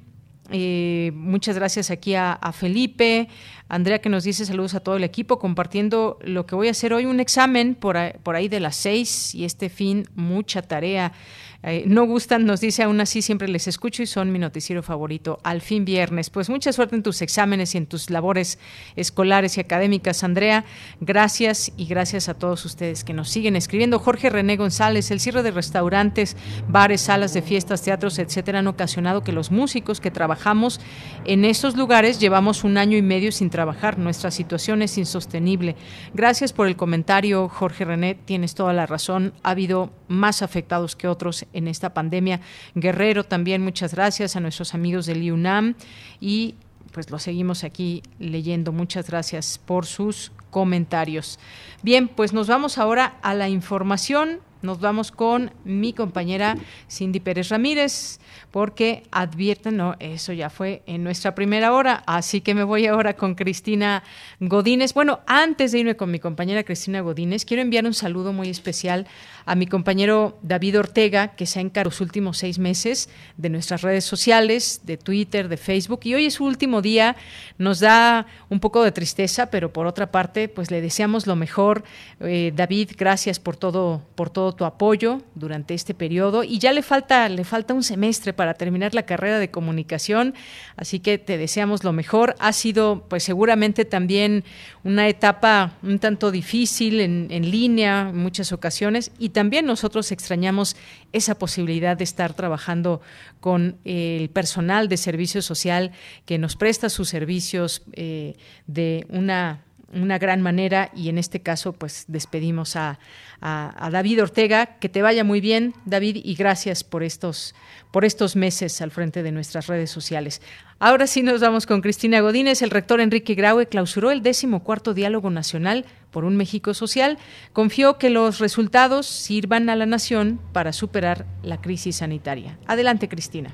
eh, muchas gracias aquí a, Felipe, Andrea que nos dice saludos a todo el equipo, compartiendo lo que voy a hacer hoy, un examen por, por ahí de las seis y este fin mucha tarea. Eh, no gustan, nos dice aún así, siempre les escucho y son mi noticiero favorito. Al fin viernes. Pues mucha suerte en tus exámenes y en tus labores escolares y académicas, Andrea. Gracias y gracias a todos ustedes que nos siguen escribiendo. Jorge René González, el cierre de restaurantes, bares, salas de fiestas, teatros, etcétera, han ocasionado que los músicos que trabajamos en esos lugares llevamos un año y medio sin trabajar. Nuestra situación es insostenible. Gracias por el comentario, Jorge René. Tienes toda la razón. Ha habido más afectados que otros en esta pandemia. Guerrero también, muchas gracias a nuestros amigos del IUNAM y pues lo seguimos aquí leyendo. Muchas gracias por sus comentarios. Bien, pues nos vamos ahora a la información. Nos vamos con mi compañera Cindy Pérez Ramírez porque advierten, no, eso ya fue en nuestra primera hora, así que me voy ahora con Cristina Godínez. Bueno, antes de irme con mi compañera Cristina Godínez, quiero enviar un saludo muy especial a mi compañero David Ortega, que se ha encargado los últimos seis meses de nuestras redes sociales, de Twitter, de Facebook, y hoy es su último día. Nos da un poco de tristeza, pero por otra parte, pues le deseamos lo mejor. Eh, David, gracias por todo, por todo tu apoyo durante este periodo. Y ya le falta, le falta un semestre para terminar la carrera de comunicación, así que te deseamos lo mejor. Ha sido, pues seguramente también una etapa un tanto difícil en, línea en muchas ocasiones y también nosotros extrañamos esa posibilidad de estar trabajando con el personal de servicio social que nos presta sus servicios eh, de una una gran manera y en este caso pues despedimos a, a, David Ortega. Que te vaya muy bien, David, y gracias por estos, por estos meses al frente de nuestras redes sociales. Ahora sí nos vamos con Cristina Godínez. El rector Enrique Graue clausuró el décimo cuarto diálogo nacional por un México social. Confió que los resultados sirvan a la nación para superar la crisis sanitaria. Adelante, Cristina.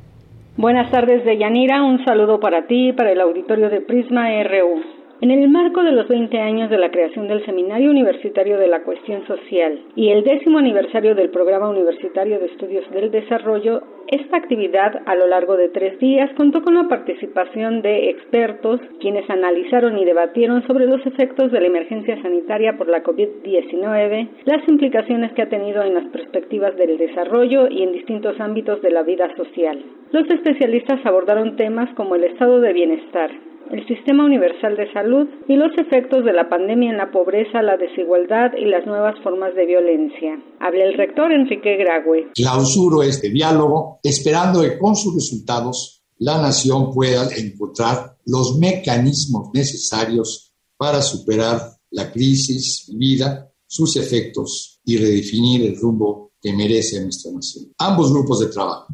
Buenas tardes, Deyanira. Un saludo para ti y para el auditorio de Prisma RU. En el marco de los 20 años de la creación del Seminario Universitario de la Cuestión Social y el décimo aniversario del Programa Universitario de Estudios del Desarrollo, esta actividad a lo largo de tres días contó con la participación de expertos quienes analizaron y debatieron sobre los efectos de la emergencia sanitaria por la COVID-19, las implicaciones que ha tenido en las perspectivas del desarrollo y en distintos ámbitos de la vida social. Los especialistas abordaron temas como el estado de bienestar, el sistema universal de salud y los efectos de la pandemia en la pobreza, la desigualdad y las nuevas formas de violencia. Habla el rector Enrique Grague. Clausuro este diálogo esperando que con sus resultados la nación pueda encontrar los mecanismos necesarios para superar la crisis vivida, sus efectos y redefinir el rumbo que merece nuestra nación. Ambos grupos de trabajo,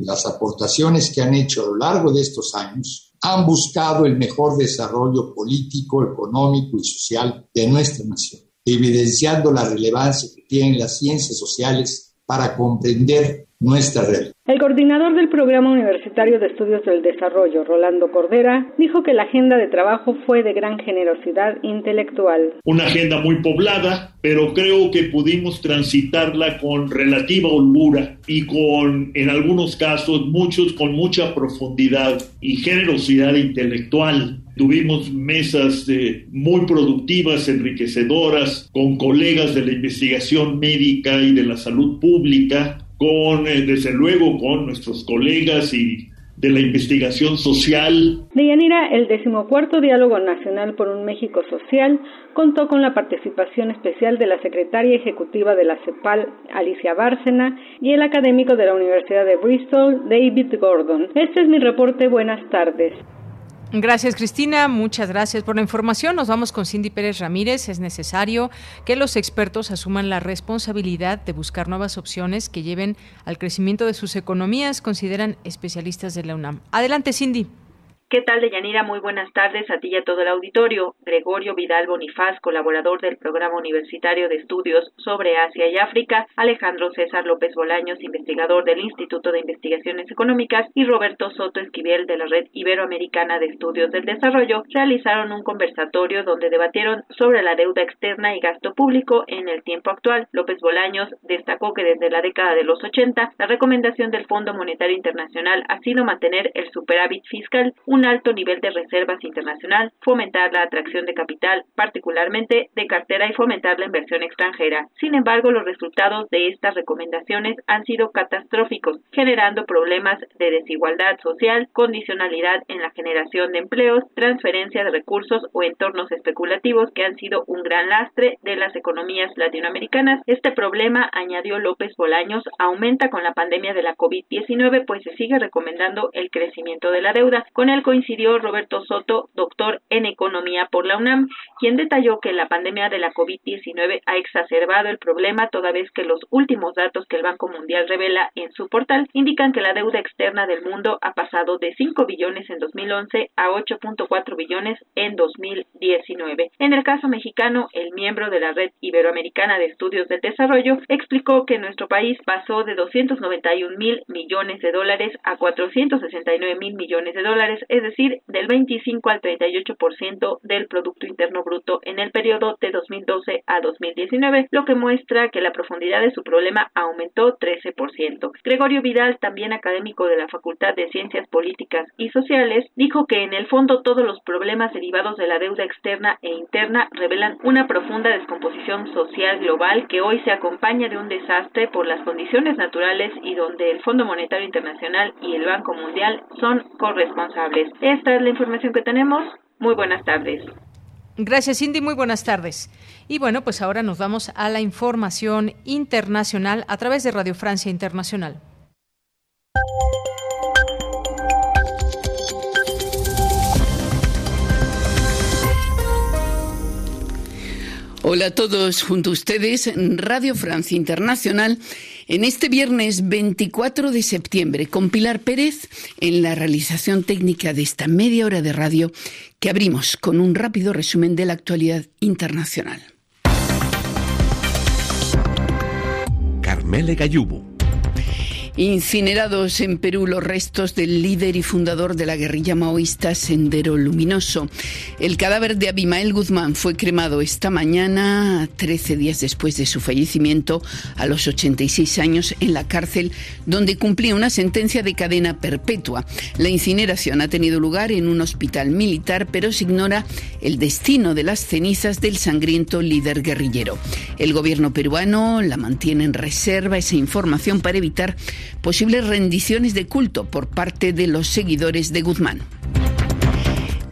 las aportaciones que han hecho a lo largo de estos años, han buscado el mejor desarrollo político, económico y social de nuestra nación, evidenciando la relevancia que tienen las ciencias sociales para comprender nuestra realidad. El coordinador del Programa Universitario de Estudios del Desarrollo, Rolando Cordera, dijo que la agenda de trabajo fue de gran generosidad intelectual. Una agenda muy poblada, pero creo que pudimos transitarla con relativa holgura y con, en algunos casos, muchos con mucha profundidad y generosidad intelectual. Tuvimos mesas eh, muy productivas, enriquecedoras, con colegas de la investigación médica y de la salud pública, con, eh, desde luego, con nuestros colegas y de la investigación social. Deyanira, el decimocuarto Diálogo Nacional por un México Social contó con la participación especial de la secretaria ejecutiva de la CEPAL, Alicia Bárcena, y el académico de la Universidad de Bristol, David Gordon. Este es mi reporte. Buenas tardes. Gracias, Cristina. Muchas gracias por la información. Nos vamos con Cindy Pérez Ramírez. Es necesario que los expertos asuman la responsabilidad de buscar nuevas opciones que lleven al crecimiento de sus economías, consideran especialistas de la UNAM. Adelante, Cindy. ¿Qué tal, Deyanira? Muy buenas tardes a ti y a todo el auditorio. Gregorio Vidal Bonifaz, colaborador del Programa Universitario de Estudios sobre Asia y África, Alejandro César López Bolaños, investigador del Instituto de Investigaciones Económicas, y Roberto Soto Esquivel de la Red Iberoamericana de Estudios del Desarrollo, realizaron un conversatorio donde debatieron sobre la deuda externa y gasto público en el tiempo actual. López Bolaños destacó que desde la década de los 80, la recomendación del Fondo Monetario Internacional ha sido mantener el superávit fiscal, alto nivel de reservas internacional, fomentar la atracción de capital, particularmente de cartera y fomentar la inversión extranjera. Sin embargo, los resultados de estas recomendaciones han sido catastróficos, generando problemas de desigualdad social, condicionalidad en la generación de empleos, transferencia de recursos o entornos especulativos que han sido un gran lastre de las economías latinoamericanas. Este problema, añadió López Bolaños, aumenta con la pandemia de la COVID-19, pues se sigue recomendando el crecimiento de la deuda. Con el coincidió Roberto Soto, doctor en economía por la UNAM, quien detalló que la pandemia de la COVID-19 ha exacerbado el problema toda vez que los últimos datos que el Banco Mundial revela en su portal indican que la deuda externa del mundo ha pasado de 5 billones en 2011 a 8.4 billones en 2019. En el caso mexicano, el miembro de la Red Iberoamericana de Estudios de Desarrollo explicó que nuestro país pasó de 291 mil millones de dólares a 469 mil millones de dólares es decir, del 25 al 38% del Producto Interno Bruto en el periodo de 2012 a 2019, lo que muestra que la profundidad de su problema aumentó 13%. Gregorio Vidal, también académico de la Facultad de Ciencias Políticas y Sociales, dijo que en el fondo todos los problemas derivados de la deuda externa e interna revelan una profunda descomposición social global que hoy se acompaña de un desastre por las condiciones naturales y donde el Fondo Monetario Internacional y el Banco Mundial son corresponsables. Esta es la información que tenemos. Muy buenas tardes. Gracias, Cindy. Muy buenas tardes. Y bueno, pues ahora nos vamos a la información internacional a través de Radio Francia Internacional. Hola a todos, junto a ustedes, Radio Francia Internacional, en este viernes 24 de septiembre, con Pilar Pérez en la realización técnica de esta media hora de radio que abrimos con un rápido resumen de la actualidad internacional. Carmele Gallubo. Incinerados en Perú los restos del líder y fundador de la guerrilla maoísta Sendero Luminoso. El cadáver de Abimael Guzmán fue cremado esta mañana, 13 días después de su fallecimiento, a los 86 años, en la cárcel donde cumplía una sentencia de cadena perpetua. La incineración ha tenido lugar en un hospital militar, pero se ignora el destino de las cenizas del sangriento líder guerrillero. El gobierno peruano la mantiene en reserva esa información para evitar posibles rendiciones de culto por parte de los seguidores de Guzmán.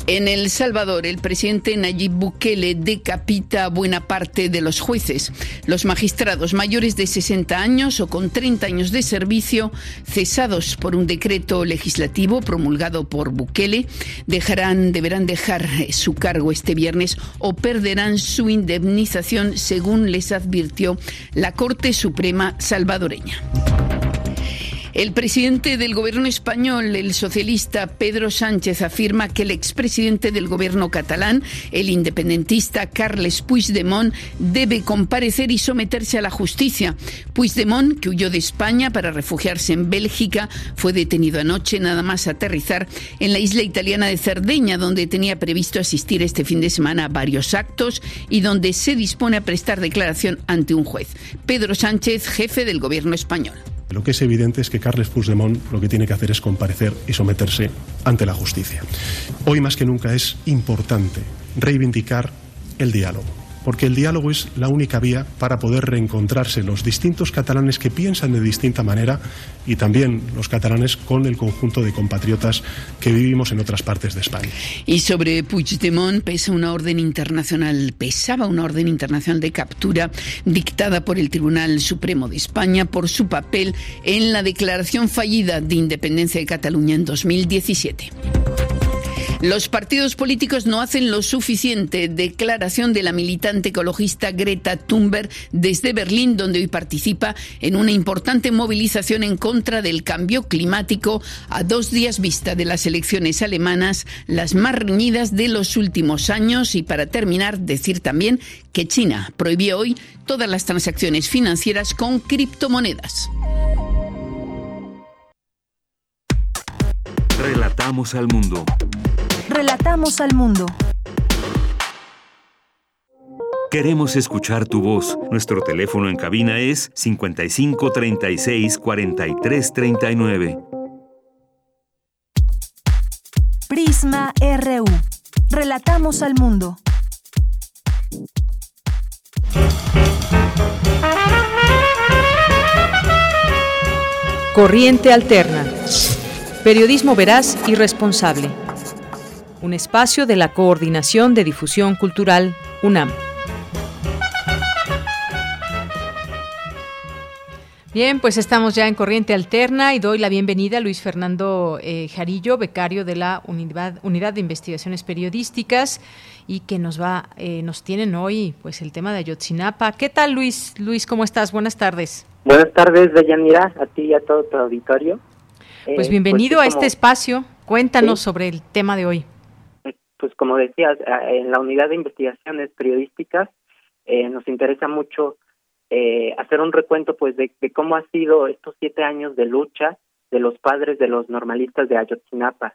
En El Salvador, el presidente Nayib Bukele decapita a buena parte de los jueces. Los magistrados mayores de 60 años o con 30 años de servicio, cesados por un decreto legislativo promulgado por Bukele, dejarán, deberán dejar su cargo este viernes o perderán su indemnización, según les advirtió la Corte Suprema salvadoreña. El presidente del gobierno español, el socialista Pedro Sánchez, afirma que el expresidente del gobierno catalán, el independentista Carles Puigdemont, debe comparecer y someterse a la justicia. Puigdemont, que huyó de España para refugiarse en Bélgica, fue detenido anoche nada más aterrizar en la isla italiana de Cerdeña, donde tenía previsto asistir este fin de semana a varios actos y donde se dispone a prestar declaración ante un juez. Pedro Sánchez, jefe del gobierno español. Lo que es evidente es que Carles Puigdemont lo que tiene que hacer es comparecer y someterse ante la justicia. Hoy más que nunca es importante reivindicar el diálogo porque el diálogo es la única vía para poder reencontrarse los distintos catalanes que piensan de distinta manera y también los catalanes con el conjunto de compatriotas que vivimos en otras partes de España. Y sobre Puigdemont pesa una orden internacional, pesaba una orden internacional de captura dictada por el Tribunal Supremo de España por su papel en la declaración fallida de independencia de Cataluña en 2017. Los partidos políticos no hacen lo suficiente. Declaración de la militante ecologista Greta Thunberg desde Berlín, donde hoy participa en una importante movilización en contra del cambio climático a dos días vista de las elecciones alemanas, las más reñidas de los últimos años. Y para terminar, decir también que China prohibió hoy todas las transacciones financieras con criptomonedas. Relatamos al mundo. Relatamos al mundo. Queremos escuchar tu voz. Nuestro teléfono en cabina es 55 36 43 39. Prisma RU. Relatamos al mundo. Corriente Alterna. Periodismo veraz y responsable. Un espacio de la Coordinación de Difusión Cultural, UNAM. Bien, pues estamos ya en Corriente Alterna y doy la bienvenida a Luis Fernando eh, Jarillo, becario de la Unidad, Unidad de Investigaciones Periodísticas y que nos va, eh, nos tienen hoy pues el tema de Ayotzinapa. ¿Qué tal Luis? Luis, ¿cómo estás? Buenas tardes. Buenas tardes, Deyanira, a ti y a todo tu auditorio. Pues eh, bienvenido pues a este espacio. Cuéntanos sobre el tema de hoy. Pues como decías, en la Unidad de Investigaciones Periodísticas nos interesa mucho eh, hacer un recuento pues de, cómo ha sido estos siete años de lucha de los padres de los normalistas de Ayotzinapa,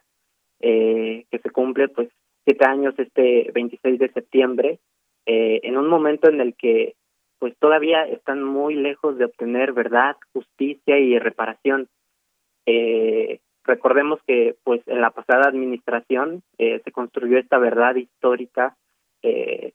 eh, que se cumple pues siete años este 26 de septiembre, eh, en un momento en el que pues todavía están muy lejos de obtener verdad, justicia y reparación. Eh, recordemos que pues en la pasada administración eh, se construyó esta verdad histórica eh,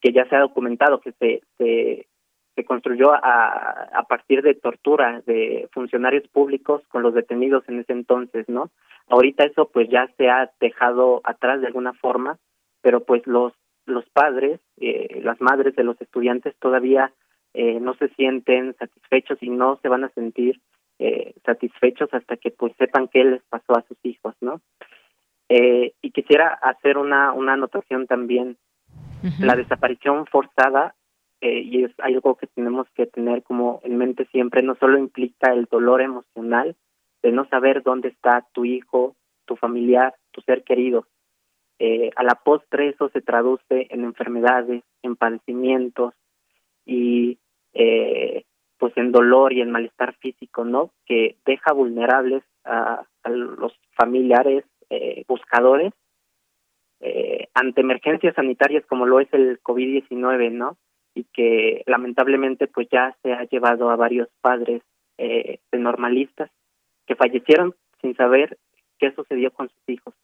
que ya se ha documentado, que se, se se construyó a, a partir de tortura de funcionarios públicos con los detenidos en ese entonces, ¿no? Ahorita eso pues ya se ha dejado atrás de alguna forma, pero pues los los padres, eh, las madres de los estudiantes todavía eh, no se sienten satisfechos y no se van a sentir eh, satisfechos hasta que pues sepan qué les pasó a sus hijos, ¿no? Eh, y quisiera hacer una una anotación también. La desaparición forzada eh, y es algo que tenemos que tener como en mente siempre, no solo implica el dolor emocional de no saber dónde está tu hijo, tu familiar, tu ser querido. Eh, a la postre eso se traduce en enfermedades, en padecimientos y eh, pues en dolor y en malestar físico, ¿no? Que deja vulnerables a, a los familiares eh, buscadores eh, ante emergencias sanitarias como lo es el COVID-19, ¿no? y que lamentablemente pues ya se ha llevado a varios padres eh, de normalistas que fallecieron sin saber qué sucedió con sus hijos.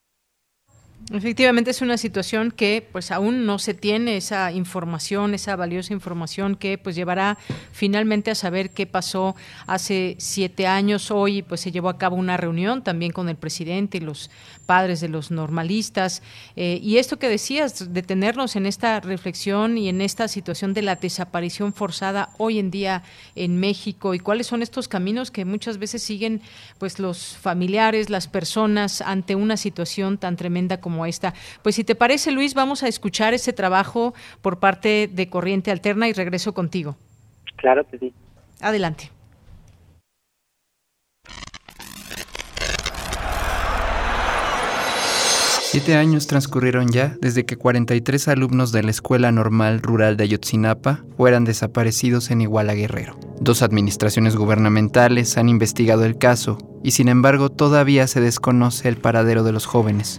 Efectivamente es una situación que pues aún no se tiene esa información, esa valiosa información que pues llevará finalmente a saber qué pasó hace siete años. Hoy pues se llevó a cabo una reunión también con el presidente y los padres de los normalistas. Eh, y esto que decías, detenernos en esta reflexión y en esta situación de la desaparición forzada hoy en día en México y cuáles son estos caminos que muchas veces siguen pues los familiares, las personas ante una situación tan tremenda como esta. Pues si te parece, Luis, vamos a escuchar ese trabajo por parte de Corriente Alterna y regreso contigo. Claro que sí. Adelante. Siete años transcurrieron ya desde que 43 alumnos de la Escuela Normal Rural de Ayotzinapa fueran desaparecidos en Iguala Guerrero. Dos administraciones gubernamentales han investigado el caso y sin embargo todavía se desconoce el paradero de los jóvenes.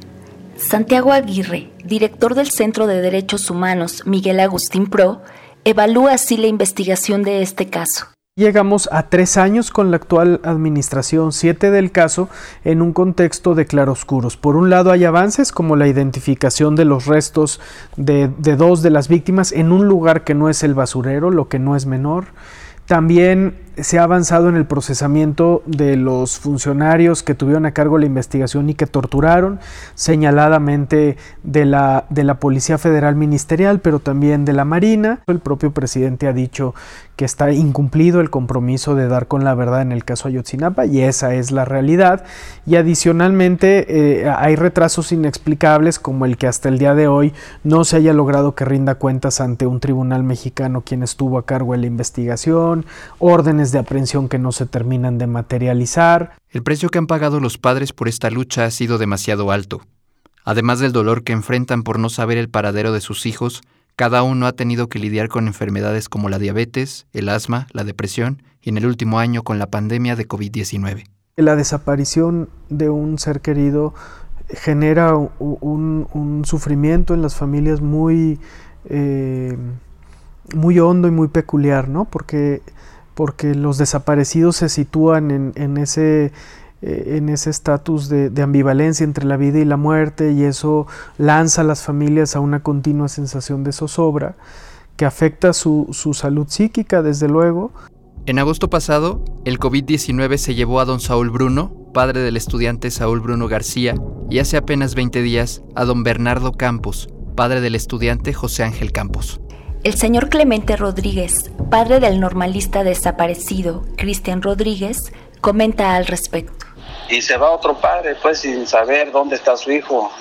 Santiago Aguirre, director del Centro de Derechos Humanos Miguel Agustín Pro, evalúa así la investigación de este caso. Llegamos a tres años con la actual administración, siete del caso, en un contexto de claroscuros. Por un lado hay avances como la identificación de los restos de, dos de las víctimas en un lugar que no es el basurero, lo que no es menor. También se ha avanzado en el procesamiento de los funcionarios que tuvieron a cargo la investigación y que torturaron, señaladamente de la, de la Policía Federal Ministerial, pero también de la Marina. El propio presidente ha dicho que está incumplido el compromiso de dar con la verdad en el caso Ayotzinapa y esa es la realidad. Y adicionalmente eh, hay retrasos inexplicables como el que hasta el día de hoy no se haya logrado que rinda cuentas ante un tribunal mexicano quien estuvo a cargo de la investigación, órdenes de aprehensión que no se terminan de materializar. El precio que han pagado los padres por esta lucha ha sido demasiado alto. Además del dolor que enfrentan por no saber el paradero de sus hijos, cada uno ha tenido que lidiar con enfermedades como la diabetes, el asma, la depresión y en el último año con la pandemia de COVID-19. La desaparición de un ser querido genera un, sufrimiento en las familias muy, eh, muy hondo y muy peculiar, ¿no? Porque, porque los desaparecidos se sitúan en, ese eh, en ese estatus de, ambivalencia entre la vida y la muerte y eso lanza a las familias a una continua sensación de zozobra que afecta su, su salud psíquica, desde luego. En agosto pasado, el COVID-19 se llevó a don Saúl Bruno, padre del estudiante Saúl Bruno García, y hace apenas 20 días a don Bernardo Campos, padre del estudiante José Ángel Campos. El señor Clemente Rodríguez, padre del normalista desaparecido Cristian Rodríguez, comenta al respecto y se va otro padre, pues sin saber dónde está su hijo.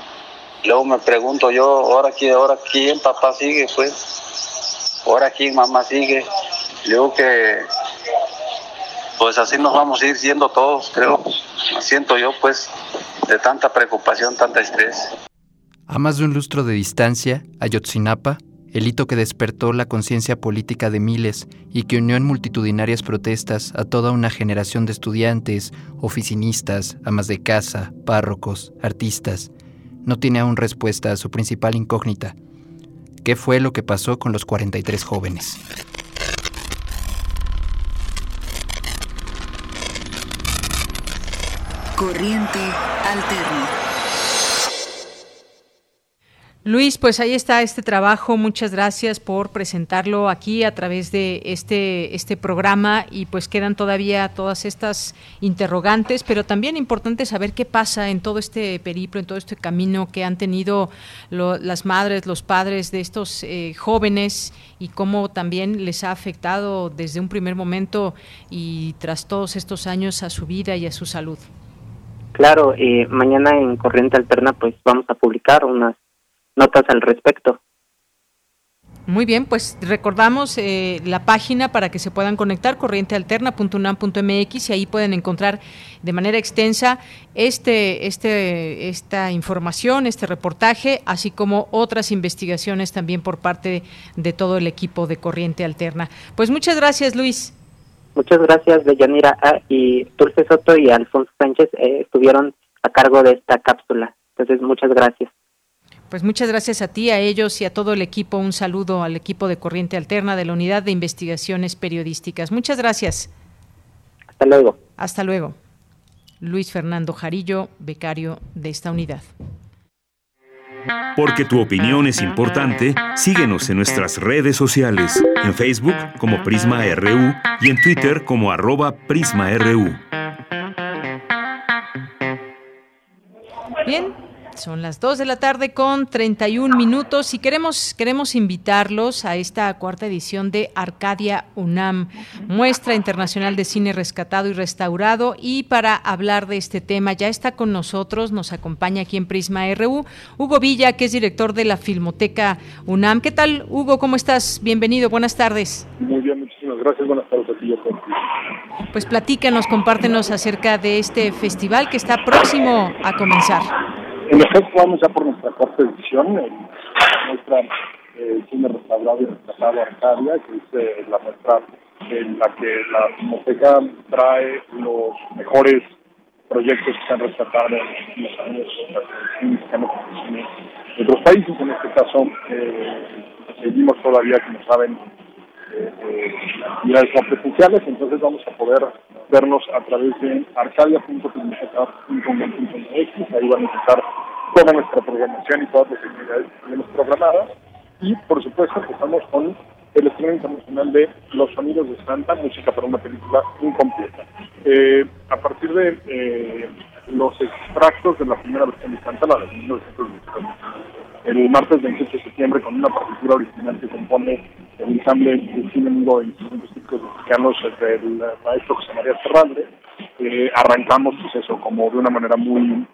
Luego me pregunto yo, ahora quién, ahora quién papá sigue, pues, ahora quién mamá sigue. Luego que, pues así nos vamos a ir siendo todos, creo. Siento yo, pues, de tanta preocupación, tanta estrés. A más de un lustro de distancia, Ayotzinapa el hito que despertó la conciencia política de miles y que unió en multitudinarias protestas a toda una generación de estudiantes, oficinistas, amas de casa, párrocos, artistas, no tiene aún respuesta a su principal incógnita. ¿Qué fue lo que pasó con los 43 jóvenes? Corriente alterna. Luis, pues ahí está este trabajo. Muchas gracias por presentarlo aquí a través de este, este programa y pues quedan todavía todas estas interrogantes, pero también importante saber qué pasa en todo este periplo, en todo este camino que han tenido las madres, los padres de estos eh, jóvenes y cómo también les ha afectado desde un primer momento y tras todos estos años a su vida y a su salud. Claro, eh, mañana en Corriente Alterna pues vamos a publicar unas notas al respecto. Muy bien, pues recordamos eh, la página para que se puedan conectar, corrientealterna.unam.mx, y ahí pueden encontrar de manera extensa este, este, esta información, este reportaje, así como otras investigaciones también por parte de todo el equipo de Corriente Alterna. Pues muchas gracias, Luis. Muchas gracias, Deyanira. Ah, y Dulce Soto y Alfonso Sánchez eh, estuvieron a cargo de esta cápsula. Entonces, muchas gracias. Pues muchas gracias a ti, a ellos y a todo el equipo. Un saludo al equipo de Corriente Alterna de la Unidad de Investigaciones Periodísticas. Muchas gracias. Hasta luego. Hasta luego. Luis Fernando Jarillo, becario de esta unidad. Porque tu opinión es importante, síguenos en nuestras redes sociales, en Facebook como Prisma RU y en Twitter como arroba PrismaRU. Bien, son las 2 de la tarde con 31 minutos y queremos, queremos invitarlos a esta cuarta edición de Arcadia UNAM, muestra internacional de cine rescatado y restaurado. Y para hablar de este tema ya está con nosotros, nos acompaña aquí en Prisma RU, Hugo Villa, que es director de la Filmoteca UNAM. ¿Qué tal, Hugo? ¿Cómo estás? Bienvenido, buenas tardes. Muy bien, muchísimas gracias. Buenas tardes a ti. Pues platícanos, compártenos acerca de este festival que está próximo a comenzar. En efecto, vamos ya por nuestra cuarta edición, nuestra eh, cine restaurado y rescatado Arcadia, que es eh, la muestra en la que la biblioteca trae los mejores proyectos que se han rescatado en los años de otros países. En este caso, eh, seguimos todavía, como saben, eh, actividades presenciales, entonces vamos a poder vernos a través de arcadia.publicitar.com.mx, ahí van a empezar toda nuestra programación y todas las actividades que tenemos programadas. Y por supuesto empezamos con el estreno internacional de Los Sonidos de Santa, música para una película incompleta. Eh, a partir de eh, los extractos de la primera versión de Santa, la de 1918, el martes 28 de septiembre, con una partitura original que compone el ensamble de cine mudo de instrumentos típicos mexicanos del maestro José María Serralde, eh, arrancamos pues eso, como de una manera muy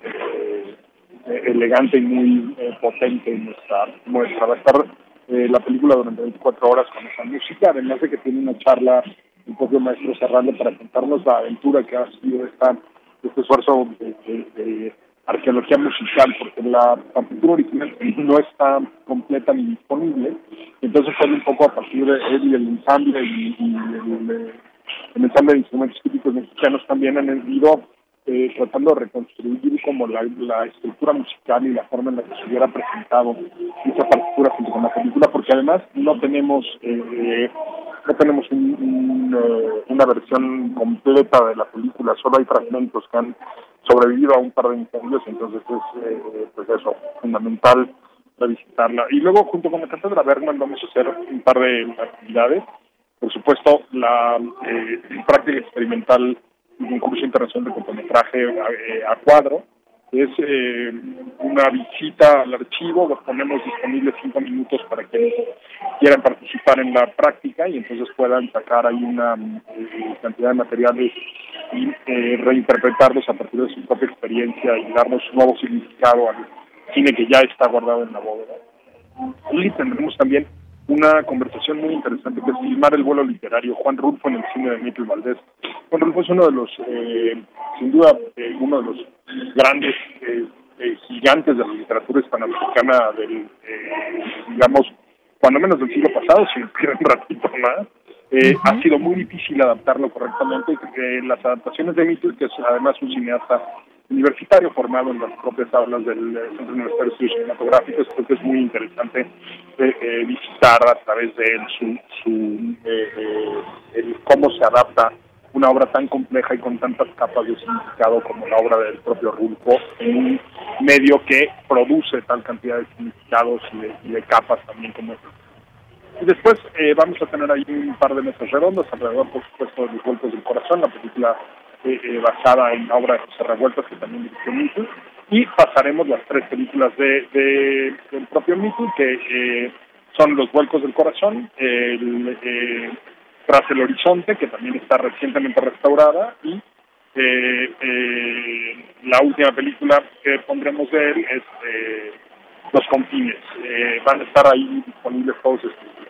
elegante y muy potente en nuestra muestra. Va a estar eh, la película durante 24 horas con esa música, además de que tiene una charla un propio maestro Serrano para contarnos la aventura que ha sido esta, este esfuerzo de, arqueología musical, porque la partitura original no está completa ni disponible, entonces fue un poco a partir de él y el ensamble y, el, ensamble de instrumentos típicos mexicanos también han ido eh, tratando de reconstruir como la, estructura musical y la forma en la que se hubiera presentado esa partitura junto con la película, porque además no tenemos eh, no tenemos eh, una versión completa de la película, solo hay fragmentos que han sobrevivido a un par de incendios, entonces es pues eso, fundamental revisitarla. Y luego junto con la Cátedra Bergman vamos a hacer un par de actividades, por supuesto la práctica experimental un curso internacional de cortometraje eh, a, cuadro. Es eh, una visita al archivo, los ponemos disponibles cinco minutos para quienes quieran participar en la práctica y entonces puedan sacar ahí una eh, cantidad de materiales y reinterpretarlos a partir de su propia experiencia y darnos un nuevo significado al cine que ya está guardado en la bóveda. Y tendremos también una conversación muy interesante que es filmar el vuelo literario. Juan Rulfo en el cine de Miguel Valdés. Juan Rulfo es uno de los, eh, sin duda, eh, uno de los grandes eh, gigantes de la literatura hispanoamericana del, digamos, cuando menos del siglo pasado, si nos un ratito más. Ha sido muy difícil adaptarlo correctamente. las adaptaciones de Mitchell, que es además un cineasta universitario formado en las propias aulas del eh, Centro Universitario de Estudios Cinematográficos. Creo que es muy interesante eh, eh, visitar a través de él su, su el cómo se adapta una obra tan compleja y con tantas capas de significado como la obra del propio Rulfo en un medio que produce tal cantidad de significados y de, capas también como este. Y después vamos a tener ahí un par de mesas redondas alrededor, por supuesto, de los golpes del corazón, la película eh, eh, basada en la obra de José Revueltas, que también dirigió Mitu, y pasaremos las tres películas de, del propio Mitu, que eh, son Los Vuelcos del Corazón, el, Tras el Horizonte, que también está recientemente restaurada, y la última película que pondremos de él es Los Confines. van a estar ahí disponibles todos estos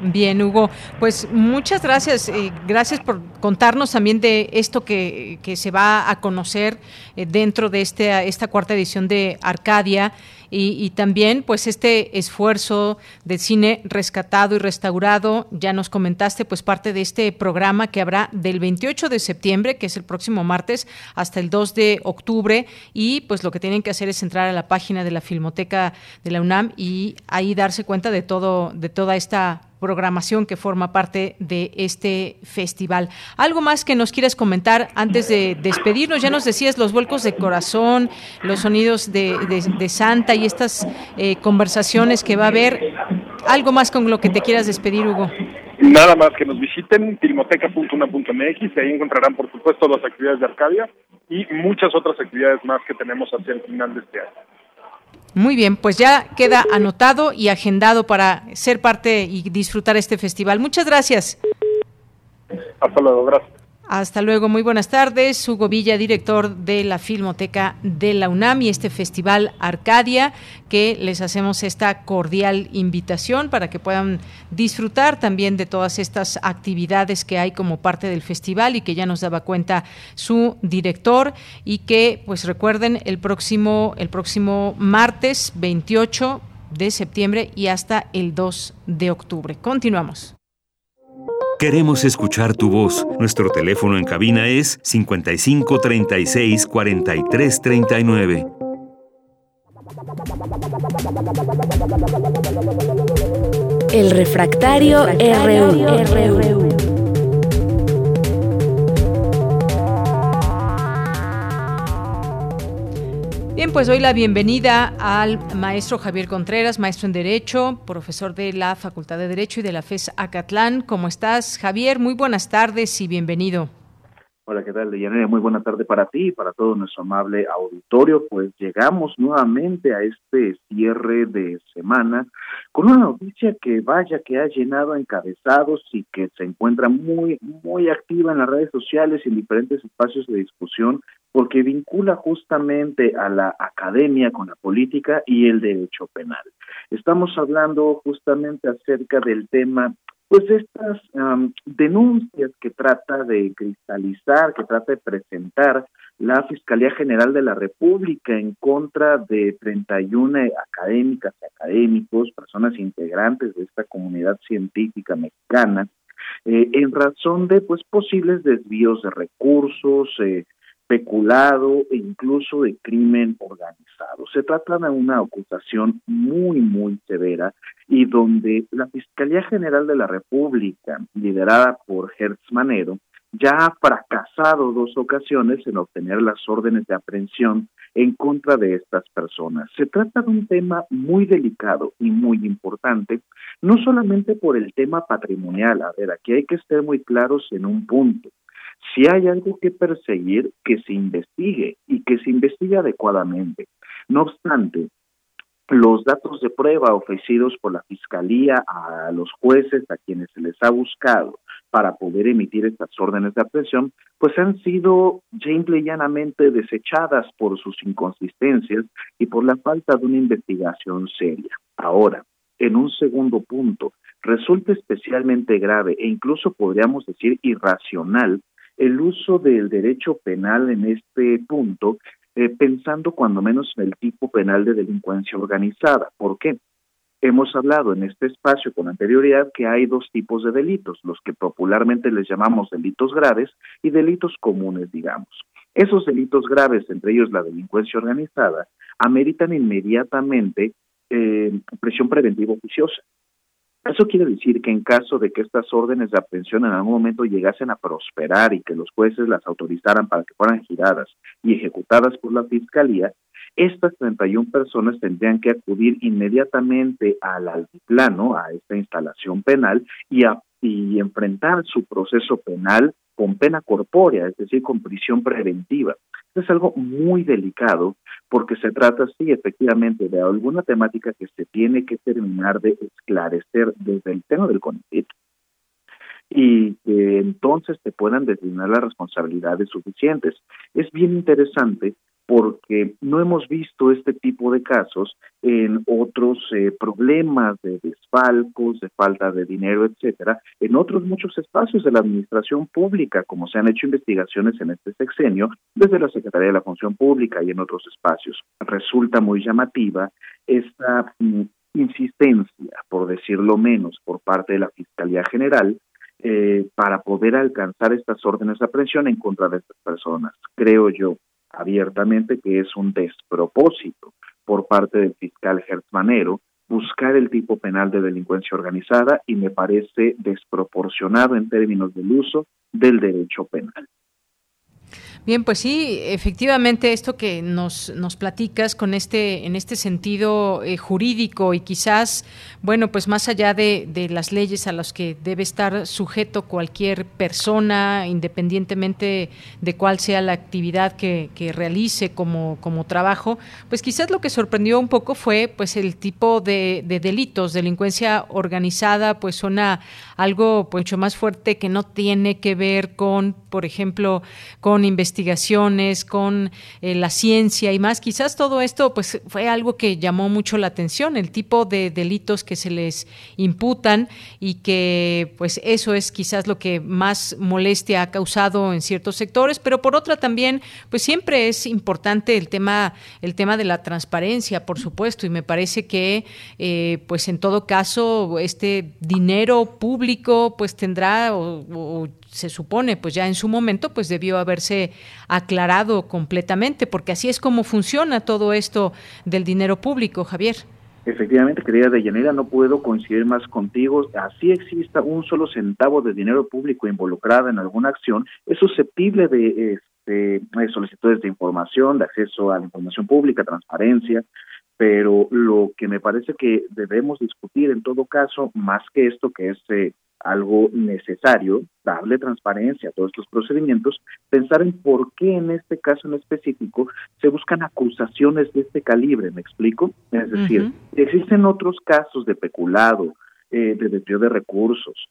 Bien, Hugo, pues muchas gracias. Eh, gracias por contarnos también de esto que, que se va a conocer eh, dentro de este, esta cuarta edición de Arcadia. Y, también pues este esfuerzo de cine rescatado y restaurado, ya nos comentaste pues parte de este programa que habrá del 28 de septiembre, que es el próximo martes, hasta el 2 de octubre y pues lo que tienen que hacer es entrar a la página de la Filmoteca de la UNAM y ahí darse cuenta de todo de toda esta programación que forma parte de este festival. ¿Algo más que nos quieras comentar antes de despedirnos? Ya nos decías los vuelcos de corazón, los sonidos de, Santa y estas eh, conversaciones que va a haber. ¿Algo más con lo que te quieras despedir, Hugo? Nada más que nos visiten filmoteca.una.mx ahí encontrarán, por supuesto, las actividades de Arcadia y muchas otras actividades más que tenemos hacia el final de este año. Muy bien, pues ya queda anotado y agendado para ser parte y disfrutar este festival. Muchas gracias. Hasta luego, gracias. Hasta luego, muy buenas tardes. Hugo Villa, director de la Filmoteca de la UNAM y este festival Arcadia, que les hacemos esta cordial invitación para que puedan disfrutar también de todas estas actividades que hay como parte del festival y que ya nos daba cuenta su director y que pues recuerden el próximo el próximo martes 28 de septiembre y hasta el 2 de octubre. Continuamos. Queremos escuchar tu voz. Nuestro teléfono en cabina es 55 36 43 39. El refractario, RU. Pues doy la bienvenida al maestro Javier Contreras, maestro en Derecho, profesor de la Facultad de Derecho y de la FES Acatlán. ¿Cómo estás, Javier? Muy buenas tardes y bienvenido. Hola, ¿qué tal, Deyanira? Muy buena tarde para ti y para todo nuestro amable auditorio. Pues llegamos nuevamente a este cierre de semana con una noticia que vaya que ha llenado encabezados y que se encuentra muy, muy activa en las redes sociales y en diferentes espacios de discusión porque vincula justamente a la academia con la política y el derecho penal. Estamos hablando justamente acerca del tema pues estas denuncias que trata de cristalizar, que trata de presentar la Fiscalía General de la República en contra de 31 académicas y académicos, personas integrantes de esta comunidad científica mexicana, eh, en razón de pues posibles desvíos de recursos, eh, peculado e incluso de crimen organizado. Se trata de una acusación muy, muy severa y donde la Fiscalía General de la República, liderada por Hertz Manero, ya ha fracasado dos ocasiones en obtener las órdenes de aprehensión en contra de estas personas. Se trata de un tema muy delicado y muy importante, no solamente por el tema patrimonial, a ver, aquí hay que estar muy claros en un punto. Si hay algo que perseguir, que se investigue y que se investigue adecuadamente. No obstante, los datos de prueba ofrecidos por la Fiscalía a los jueces a quienes se les ha buscado para poder emitir estas órdenes de aprehensión, pues han sido simple y llanamente desechadas por sus inconsistencias y por la falta de una investigación seria. Ahora, en un segundo punto, resulta especialmente grave e incluso podríamos decir irracional el uso del derecho penal en este punto, eh, pensando cuando menos en el tipo penal de delincuencia organizada. ¿Por qué? Hemos hablado en este espacio con anterioridad que hay dos tipos de delitos, los que popularmente les llamamos delitos graves y delitos comunes, digamos. Esos delitos graves, entre ellos la delincuencia organizada, ameritan inmediatamente eh, presión preventiva oficiosa. Eso quiere decir que en caso de que estas órdenes de aprehensión en algún momento llegasen a prosperar y que los jueces las autorizaran para que fueran giradas y ejecutadas por la Fiscalía, estas 31 personas tendrían que acudir inmediatamente al altiplano, a esta instalación penal, y, y enfrentar su proceso penal con pena corpórea, es decir, con prisión preventiva. Es algo muy delicado porque se trata, sí, efectivamente, de alguna temática que se tiene que terminar de esclarecer desde el tema del CONICET y que entonces te puedan designar las responsabilidades suficientes. Es bien interesante porque no hemos visto este tipo de casos en otros eh, problemas de desfalcos, de falta de dinero, etcétera, en otros muchos espacios de la administración pública, como se han hecho investigaciones en este sexenio desde la Secretaría de la Función Pública y en otros espacios. Resulta muy llamativa esta mm, insistencia, por decirlo menos, por parte de la Fiscalía General eh, para poder alcanzar estas órdenes de aprehensión en contra de estas personas. Creo yo abiertamente que es un despropósito por parte del fiscal Manero buscar el tipo penal de delincuencia organizada y me parece desproporcionado en términos del uso del derecho penal. Bien, pues sí, efectivamente esto que nos, nos platicas con este, en este sentido eh, jurídico y quizás, bueno, pues más allá de, de, las leyes a las que debe estar sujeto cualquier persona, independientemente de cuál sea la actividad que, que realice como, como trabajo, pues quizás lo que sorprendió un poco fue pues el tipo de, de delitos, delincuencia organizada, pues suena algo pues, mucho más fuerte que no tiene que ver con, por ejemplo, con investigación investigaciones, con eh, la ciencia y más. Quizás todo esto pues fue algo que llamó mucho la atención, el tipo de delitos que se les imputan y que pues eso es quizás lo que más molestia ha causado en ciertos sectores, pero por otra también pues siempre es importante el tema el tema de la transparencia, por supuesto, y me parece que eh, pues en todo caso este dinero público pues tendrá o se supone, pues ya en su momento, pues debió haberse aclarado completamente, porque así es como funciona todo esto del dinero público, Javier. Efectivamente, querida Deyanira, no puedo coincidir más contigo. Así exista un solo centavo de dinero público involucrado en alguna acción, es susceptible de este, solicitudes de información, de acceso a la información pública, transparencia, pero lo que me parece que debemos discutir en todo caso, más que esto que es eh, algo necesario, darle transparencia a todos estos procedimientos, pensar en por qué en este caso en específico se buscan acusaciones de este calibre, ¿me explico? Es decir, existen otros casos de peculado, eh, de desvío de recursos,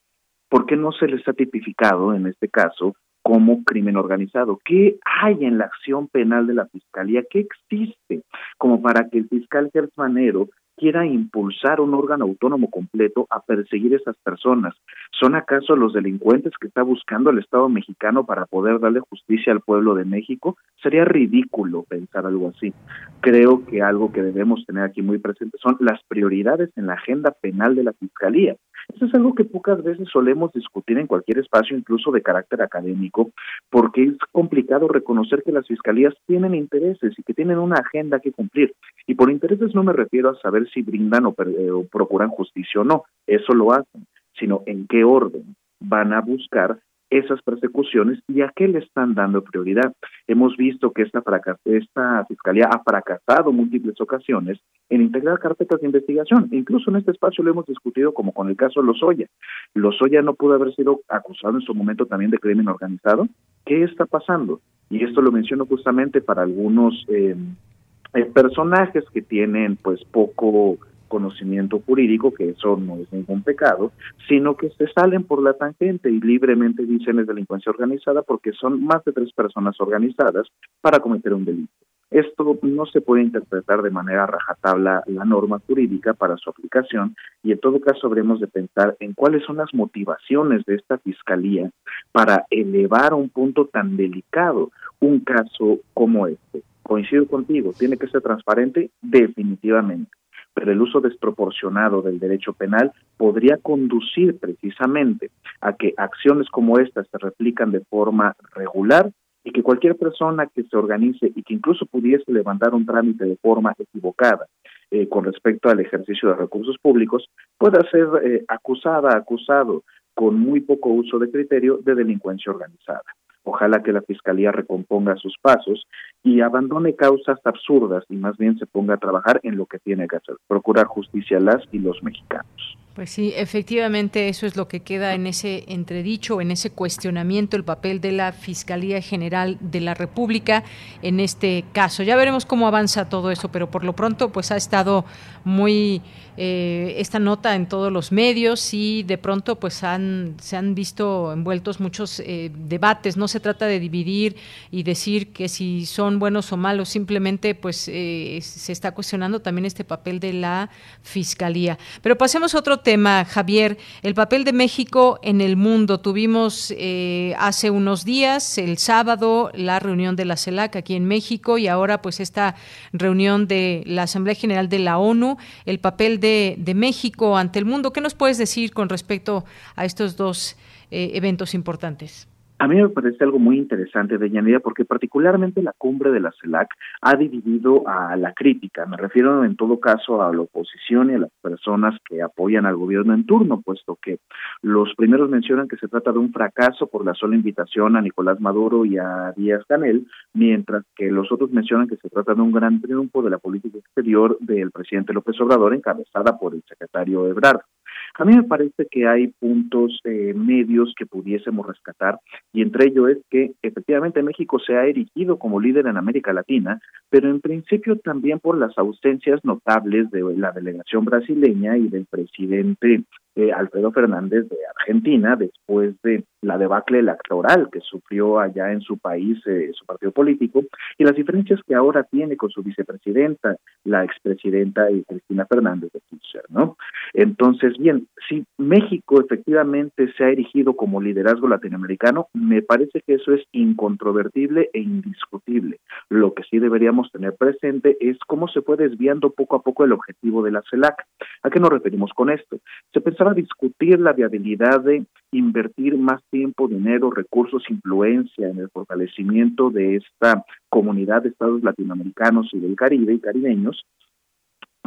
¿por qué no se les ha tipificado en este caso como crimen organizado. ¿Qué hay en la acción penal de la Fiscalía? ¿Qué existe como para que el fiscal Manero quiera impulsar un órgano autónomo completo a perseguir a esas personas. ¿Son acaso los delincuentes que está buscando el Estado mexicano para poder darle justicia al pueblo de México? Sería ridículo pensar algo así. Creo que algo que debemos tener aquí muy presente son las prioridades en la agenda penal de la Fiscalía. Eso es algo que pocas veces solemos discutir en cualquier espacio, incluso de carácter académico, porque es complicado reconocer que las fiscalías tienen intereses y que tienen una agenda que cumplir. Y por intereses no me refiero a saber si brindan o, eh, o procuran justicia o no, eso lo hacen, sino en qué orden van a buscar esas persecuciones y a qué le están dando prioridad. Hemos visto que esta, esta fiscalía ha fracasado múltiples ocasiones en integrar carpetas de investigación. Incluso en este espacio lo hemos discutido como con el caso Lozoya. Lozoya no pudo haber sido acusado en su momento también de crimen organizado. ¿Qué está pasando? Y esto lo menciono justamente para algunos eh, eh, personajes que tienen pues poco conocimiento jurídico, que eso no es ningún pecado, sino que se salen por la tangente y libremente dicen es delincuencia organizada porque son más de tres personas organizadas para cometer un delito. Esto no se puede interpretar de manera rajatabla la norma jurídica para su aplicación y en todo caso habremos de pensar en cuáles son las motivaciones de esta fiscalía para elevar a un punto tan delicado un caso como este. Coincido contigo, tiene que ser transparente definitivamente pero el uso desproporcionado del derecho penal podría conducir precisamente a que acciones como estas se replican de forma regular y que cualquier persona que se organice y que incluso pudiese levantar un trámite de forma equivocada eh, con respecto al ejercicio de recursos públicos pueda ser eh, acusada, acusado con muy poco uso de criterio de delincuencia organizada. Ojalá que la Fiscalía recomponga sus pasos y abandone causas absurdas y más bien se ponga a trabajar en lo que tiene que hacer, procurar justicia a las y los mexicanos. Pues sí, efectivamente eso es lo que queda en ese entredicho, en ese cuestionamiento, el papel de la Fiscalía General de la República en este caso. Ya veremos cómo avanza todo eso, pero por lo pronto pues ha estado muy eh, esta nota en todos los medios y de pronto pues han, se han visto envueltos muchos eh, debates. No se trata de dividir y decir que si son buenos o malos, simplemente pues eh, se está cuestionando también este papel de la Fiscalía. Pero pasemos a otro tema, Javier, el papel de México en el mundo. Tuvimos eh, hace unos días, el sábado, la reunión de la CELAC aquí en México y ahora pues esta reunión de la Asamblea General de la ONU, el papel de, México ante el mundo. ¿Qué nos puedes decir con respecto a estos dos eh, eventos importantes? A mí me parece algo muy interesante, de Yanira, porque particularmente la cumbre de la CELAC ha dividido a la crítica. Me refiero en todo caso a la oposición y a las personas que apoyan al gobierno en turno, puesto que los primeros mencionan que se trata de un fracaso por la sola invitación a Nicolás Maduro y a Díaz Canel, mientras que los otros mencionan que se trata de un gran triunfo de la política exterior del presidente López Obrador, encabezada por el secretario Ebrard. A mí me parece que hay puntos eh, medios que pudiésemos rescatar y entre ellos es que efectivamente México se ha erigido como líder en América Latina, pero en principio también por las ausencias notables de la delegación brasileña y del presidente eh, Alfredo Fernández de Argentina después de la debacle electoral que sufrió allá en su país eh, su partido político y las diferencias que ahora tiene con su vicepresidenta, la expresidenta Cristina Fernández de Kirchner, ¿no? Entonces, bien, si México efectivamente se ha erigido como liderazgo latinoamericano, me parece que eso es incontrovertible e indiscutible. Lo que sí deberíamos tener presente es cómo se fue desviando poco a poco el objetivo de la CELAC. ¿A qué nos referimos con esto? Se pensaba discutir la viabilidad de invertir más tiempo, dinero, recursos, influencia en el fortalecimiento de esta comunidad de estados latinoamericanos y del Caribe y caribeños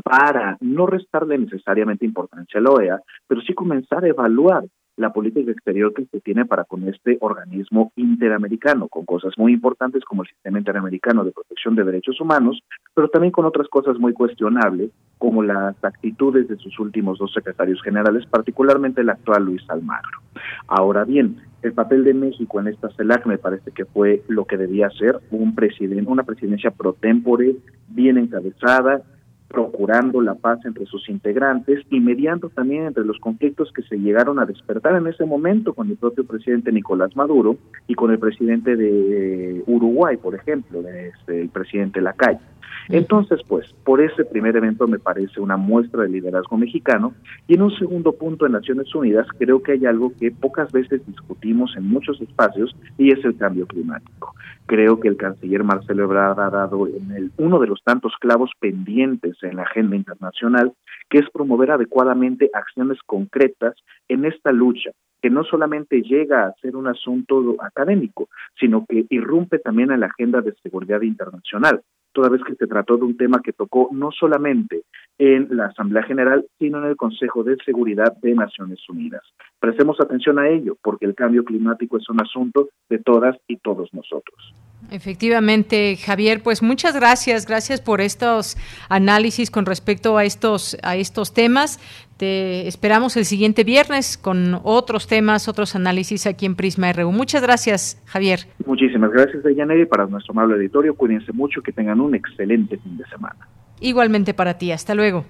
para no restarle necesariamente importancia a la OEA, pero sí comenzar a evaluar la política exterior que se tiene para con este organismo interamericano, con cosas muy importantes como el Sistema Interamericano de Protección de Derechos Humanos, pero también con otras cosas muy cuestionables, como las actitudes de sus últimos dos secretarios generales, particularmente el actual Luis Almagro. Ahora bien, el papel de México en esta CELAC me parece que fue lo que debía ser un presidente, una presidencia pro tempore, bien encabezada, procurando la paz entre sus integrantes y mediando también entre los conflictos que se llegaron a despertar en ese momento con el propio presidente Nicolás Maduro y con el presidente de Uruguay, por ejemplo, este, el presidente Lacalle. Entonces, pues, por ese primer evento me parece una muestra de liderazgo mexicano y en un segundo punto en Naciones Unidas creo que hay algo que pocas veces discutimos en muchos espacios y es el cambio climático. Creo que el canciller Marcelo Ebrard ha dado en el, uno de los tantos clavos pendientes en la agenda internacional, que es promover adecuadamente acciones concretas en esta lucha que no solamente llega a ser un asunto académico, sino que irrumpe también en la agenda de seguridad internacional toda vez que se trató de un tema que tocó no solamente en la Asamblea General, sino en el Consejo de Seguridad de Naciones Unidas. Prestemos atención a ello, porque el cambio climático es un asunto de todas y todos nosotros. Efectivamente, Javier, pues muchas gracias, gracias por estos análisis con respecto a estos a estos temas. Te esperamos el siguiente viernes con otros temas, otros análisis aquí en Prisma RU. Muchas gracias, Javier. Muchísimas gracias, Deyaneri, para nuestro amable editorio. Cuídense mucho, que tengan un excelente fin de semana. Igualmente para ti, hasta luego.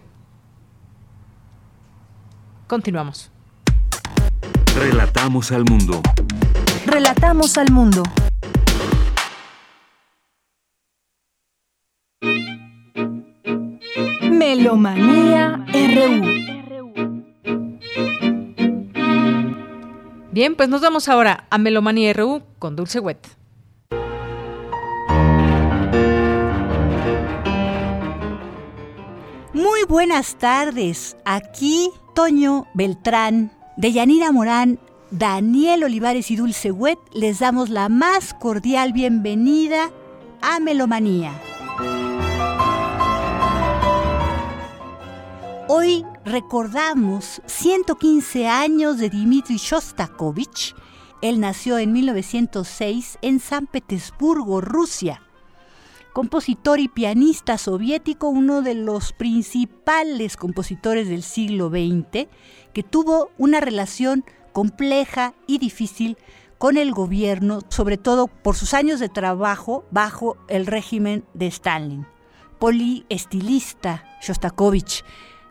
Continuamos. Relatamos al mundo. Relatamos al mundo. Melomanía RU. Bien, pues nos vamos ahora a Melomanía RU con Dulce Wet. Buenas tardes. Aquí Toño Beltrán, de Yanira Morán, Daniel Olivares y Dulce Wet les damos la más cordial bienvenida a Melomanía. Hoy recordamos 115 años de Dmitri Shostakovich. Él nació en 1906 en San Petersburgo, Rusia. Compositor y pianista soviético, uno de los principales compositores del siglo XX, que tuvo una relación compleja y difícil con el gobierno, sobre todo por sus años de trabajo bajo el régimen de Stalin. Poliestilista Shostakovich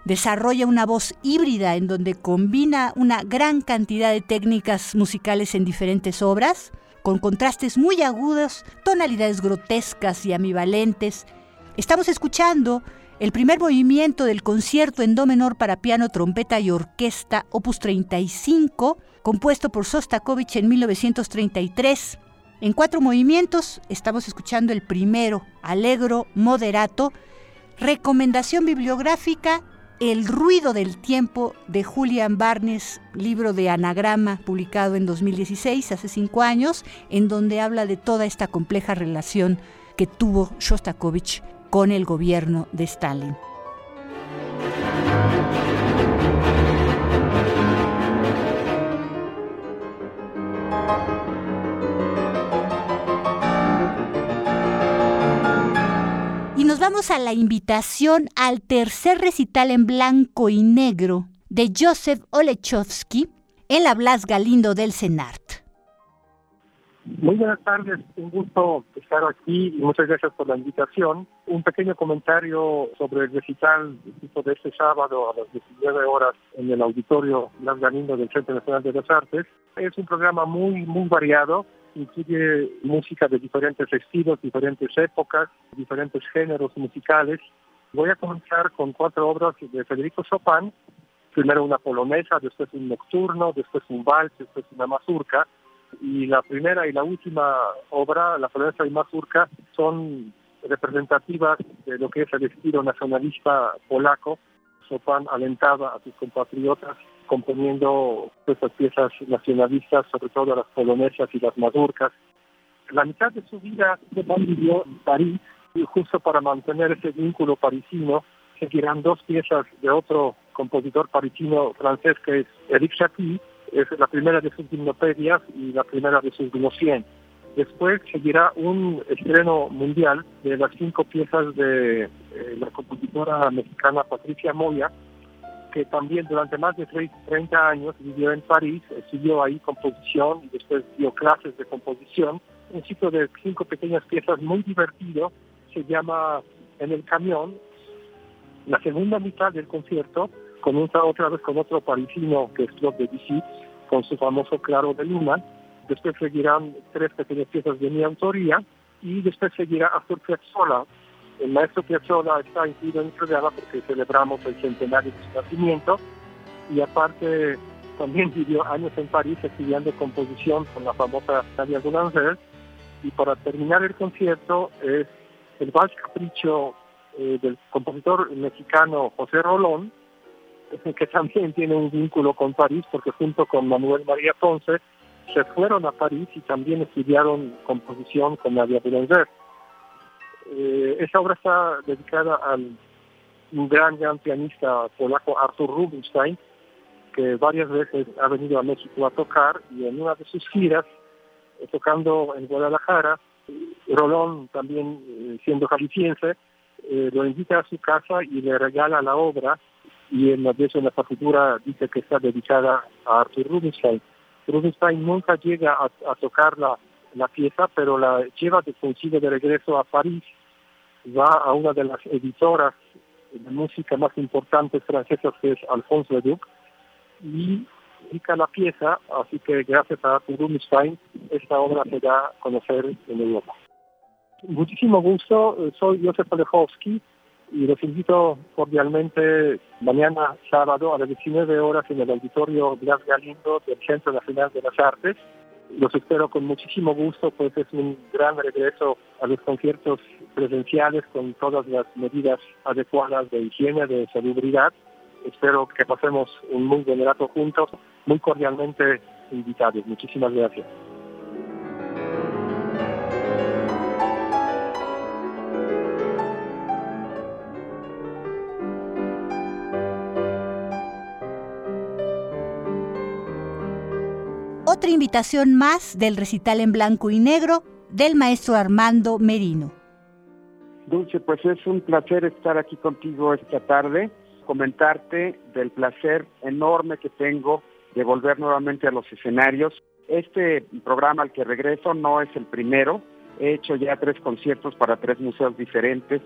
desarrolla una voz híbrida en donde combina una gran cantidad de técnicas musicales en diferentes obras, con contrastes muy agudos, tonalidades grotescas y ambivalentes. Estamos escuchando el primer movimiento del concierto en do menor para piano, trompeta y orquesta, opus 35, compuesto por Sostakovich en 1933. En cuatro movimientos estamos escuchando el primero, Allegro Moderato, recomendación bibliográfica el ruido del tiempo de Julian Barnes, libro de anagrama publicado en 2016, hace cinco años, en donde habla de toda esta compleja relación que tuvo Shostakovich con el gobierno de Stalin. Vamos a la invitación al tercer recital en blanco y negro de Joseph Olechowski en la Blas Galindo del Senart. Muy buenas tardes, un gusto estar aquí y muchas gracias por la invitación. Un pequeño comentario sobre el recital de este sábado a las 19 horas en el auditorio Blas Galindo del Centro Nacional de las Artes. Es un programa muy, muy variado incluye música de diferentes estilos, diferentes épocas, diferentes géneros musicales. Voy a comenzar con cuatro obras de Federico Chopin, primero una polonesa, después un nocturno, después un vals, después una mazurca. Y la primera y la última obra, la polonesa y mazurca, son representativas de lo que es el estilo nacionalista polaco. Chopin alentaba a sus compatriotas componiendo estas piezas nacionalistas, sobre todo las polonesas y las mazurcas. La mitad de su vida Chopin vivió en París y justo para mantener ese vínculo parisino se tiran dos piezas de otro compositor parisino francés que es Eric Satie Es la primera de sus gimnopedias y la primera de sus 100. Después seguirá un estreno mundial de las cinco piezas de eh, la compositora mexicana Patricia Moya, que también durante más de 30 años vivió en París, estudió ahí composición y después dio clases de composición. Un ciclo de cinco pequeñas piezas muy divertido, se llama En el camión. La segunda mitad del concierto comienza otra vez con otro parisino que es Claude Debussy, con su famoso Claro de Luna. Después seguirán tres pequeñas piezas de mi autoría y después seguirá Astor Piazzolla, el maestro Piazzolla está incluido en el programa porque celebramos el centenario de su nacimiento y aparte también vivió años en París estudiando composición con la famosa Nadia Boulanger y para terminar el concierto es el Vals Capricho eh, del compositor mexicano José Rolón, (laughs) que también tiene un vínculo con París porque junto con Manuel María Ponce se fueron a París y también estudiaron composición con Nadia Boulanger. Eh, esa obra está dedicada al un gran, gran pianista polaco Arthur Rubinstein, que varias veces ha venido a México a tocar y en una de sus giras, eh, tocando en Guadalajara, Rolón, también eh, siendo jalisciense, lo invita a su casa y le regala la obra y en la, en la partitura dice que está dedicada a Arthur Rubinstein. Rubinstein nunca llega a, tocar la, la pieza, pero la lleva de consigo de regreso a París, va a una de las editoras de música más importantes francesas, que es Alphonse Leduc, y dedica la pieza, así que gracias a Rubinstein esta obra se da a conocer en Europa. Muchísimo gusto, soy Josef Alejowski y los invito cordialmente mañana sábado a las 19 horas en el auditorio Blas Galindo del Centro Nacional de las Artes los espero con muchísimo gusto, pues es un gran regreso a los conciertos presenciales con todas las medidas adecuadas de higiene, de salubridad. Espero que pasemos un muy buen rato juntos, muy cordialmente invitados. Muchísimas gracias. Otra invitación más del recital en blanco y negro del maestro Armando Merino. Dulce, pues es un placer estar aquí contigo esta tarde, comentarte del placer enorme que tengo de volver nuevamente a los escenarios. Este programa al que regreso no es el primero, he hecho ya tres conciertos para tres museos diferentes,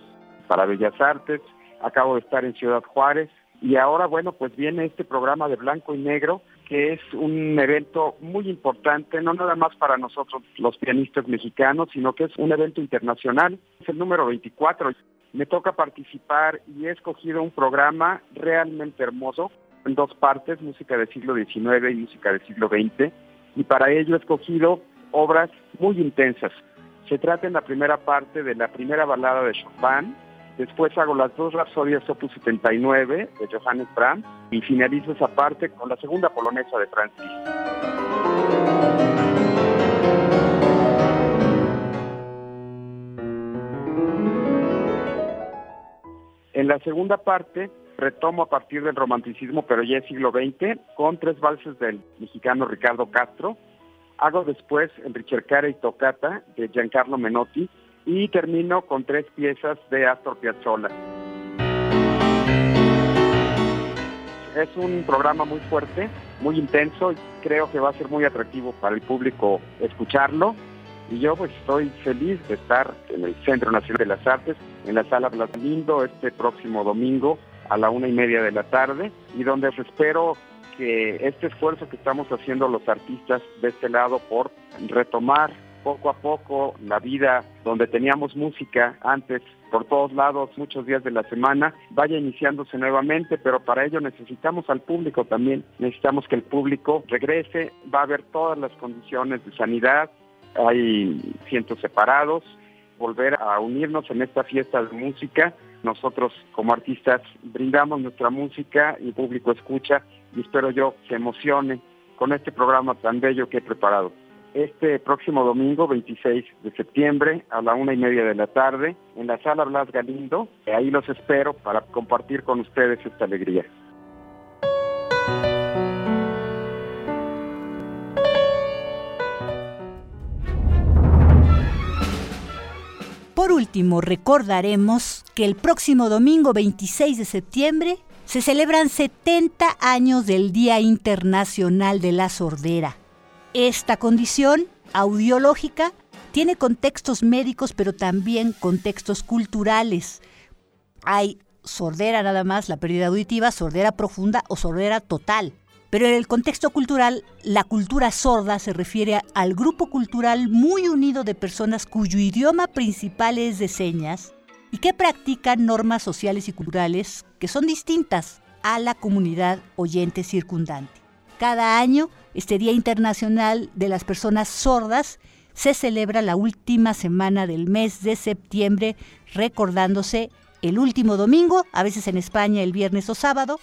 para Bellas Artes, acabo de estar en Ciudad Juárez y ahora, bueno, pues viene este programa de blanco y negro que es un evento muy importante, no nada más para nosotros los pianistas mexicanos, sino que es un evento internacional. Es el número 24. Me toca participar y he escogido un programa realmente hermoso en dos partes, música del siglo XIX y música del siglo XX. Y para ello he escogido obras muy intensas. Se trata en la primera parte de la primera balada de Chopin, Después hago las dos rapsodias Opus 79 de Johannes Brahms y finalizo esa parte con la segunda polonesa de Franz En la segunda parte retomo a partir del romanticismo, pero ya es siglo XX, con tres valses del mexicano Ricardo Castro. Hago después el Ricercare y Tocata de Giancarlo Menotti y termino con tres piezas de Astor Piazzolla. Es un programa muy fuerte, muy intenso, y creo que va a ser muy atractivo para el público escucharlo. Y yo pues estoy feliz de estar en el Centro Nacional de las Artes, en la Sala Blas Lindo, este próximo domingo a la una y media de la tarde, y donde espero que este esfuerzo que estamos haciendo los artistas de este lado por retomar poco a poco la vida donde teníamos música antes por todos lados, muchos días de la semana, vaya iniciándose nuevamente, pero para ello necesitamos al público también, necesitamos que el público regrese, va a haber todas las condiciones de sanidad, hay cientos separados, volver a unirnos en esta fiesta de música. Nosotros como artistas brindamos nuestra música y el público escucha y espero yo se emocione con este programa tan bello que he preparado este próximo domingo 26 de septiembre a la una y media de la tarde en la sala Blas Galindo. Ahí los espero para compartir con ustedes esta alegría. Por último, recordaremos que el próximo domingo 26 de septiembre se celebran 70 años del Día Internacional de la Sordera esta condición audiológica tiene contextos médicos, pero también contextos culturales. Hay sordera nada más, la pérdida auditiva, sordera profunda o sordera total. Pero en el contexto cultural, la cultura sorda se refiere al grupo cultural muy unido de personas cuyo idioma principal es de señas y que practican normas sociales y culturales que son distintas a la comunidad oyente circundante. Cada año, este Día Internacional de las Personas Sordas se celebra la última semana del mes de septiembre, recordándose el último domingo, a veces en España el viernes o sábado,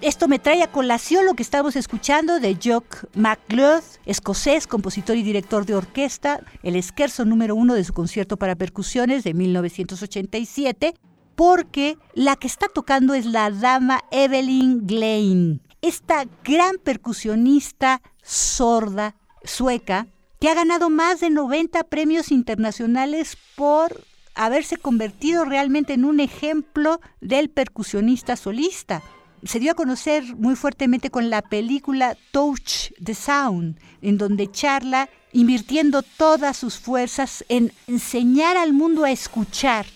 Esto me trae a colación lo que estamos escuchando de Jock McLeod, escocés, compositor y director de orquesta, el esquerzo número uno de su concierto para percusiones de 1987, porque la que está tocando es la dama Evelyn Glein, esta gran percusionista sorda sueca que ha ganado más de 90 premios internacionales por haberse convertido realmente en un ejemplo del percusionista solista se dio a conocer muy fuertemente con la película Touch the Sound, en donde charla invirtiendo todas sus fuerzas en enseñar al mundo a escuchar.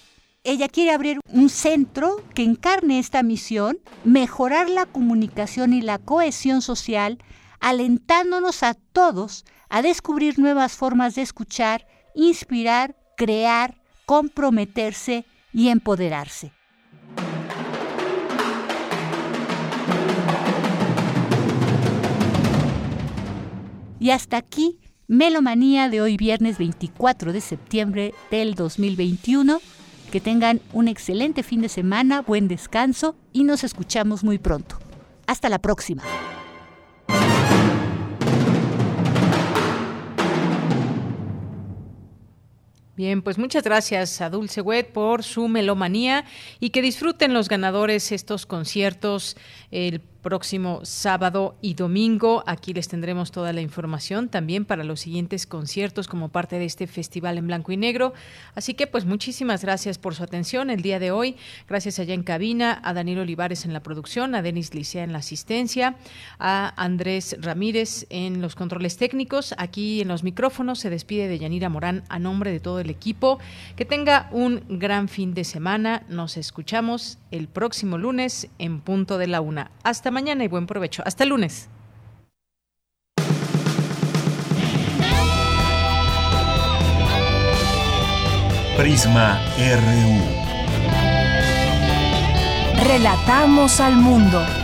Ella quiere abrir un centro que encarne esta misión, mejorar la comunicación y la cohesión social, alentándonos a todos a descubrir nuevas formas de escuchar, inspirar, crear, comprometerse y empoderarse. Y hasta aquí, Melomanía de hoy viernes 24 de septiembre del 2021. Que tengan un excelente fin de semana, buen descanso y nos escuchamos muy pronto. Hasta la próxima. Bien, pues muchas gracias a Dulce Wet por su melomanía y que disfruten los ganadores estos conciertos el próximo sábado y domingo. Aquí les tendremos toda la información también para los siguientes conciertos como parte de este festival en blanco y negro. Así que pues muchísimas gracias por su atención el día de hoy. Gracias allá en cabina, a Daniel Olivares en la producción, a Denis Licea en la asistencia, a Andrés Ramírez en los controles técnicos. Aquí en los micrófonos se despide de Yanira Morán a nombre de todo el equipo. Que tenga un gran fin de semana. Nos escuchamos el próximo lunes en punto de la una. Hasta mañana y buen provecho. Hasta el lunes. Prisma RU. Relatamos al mundo.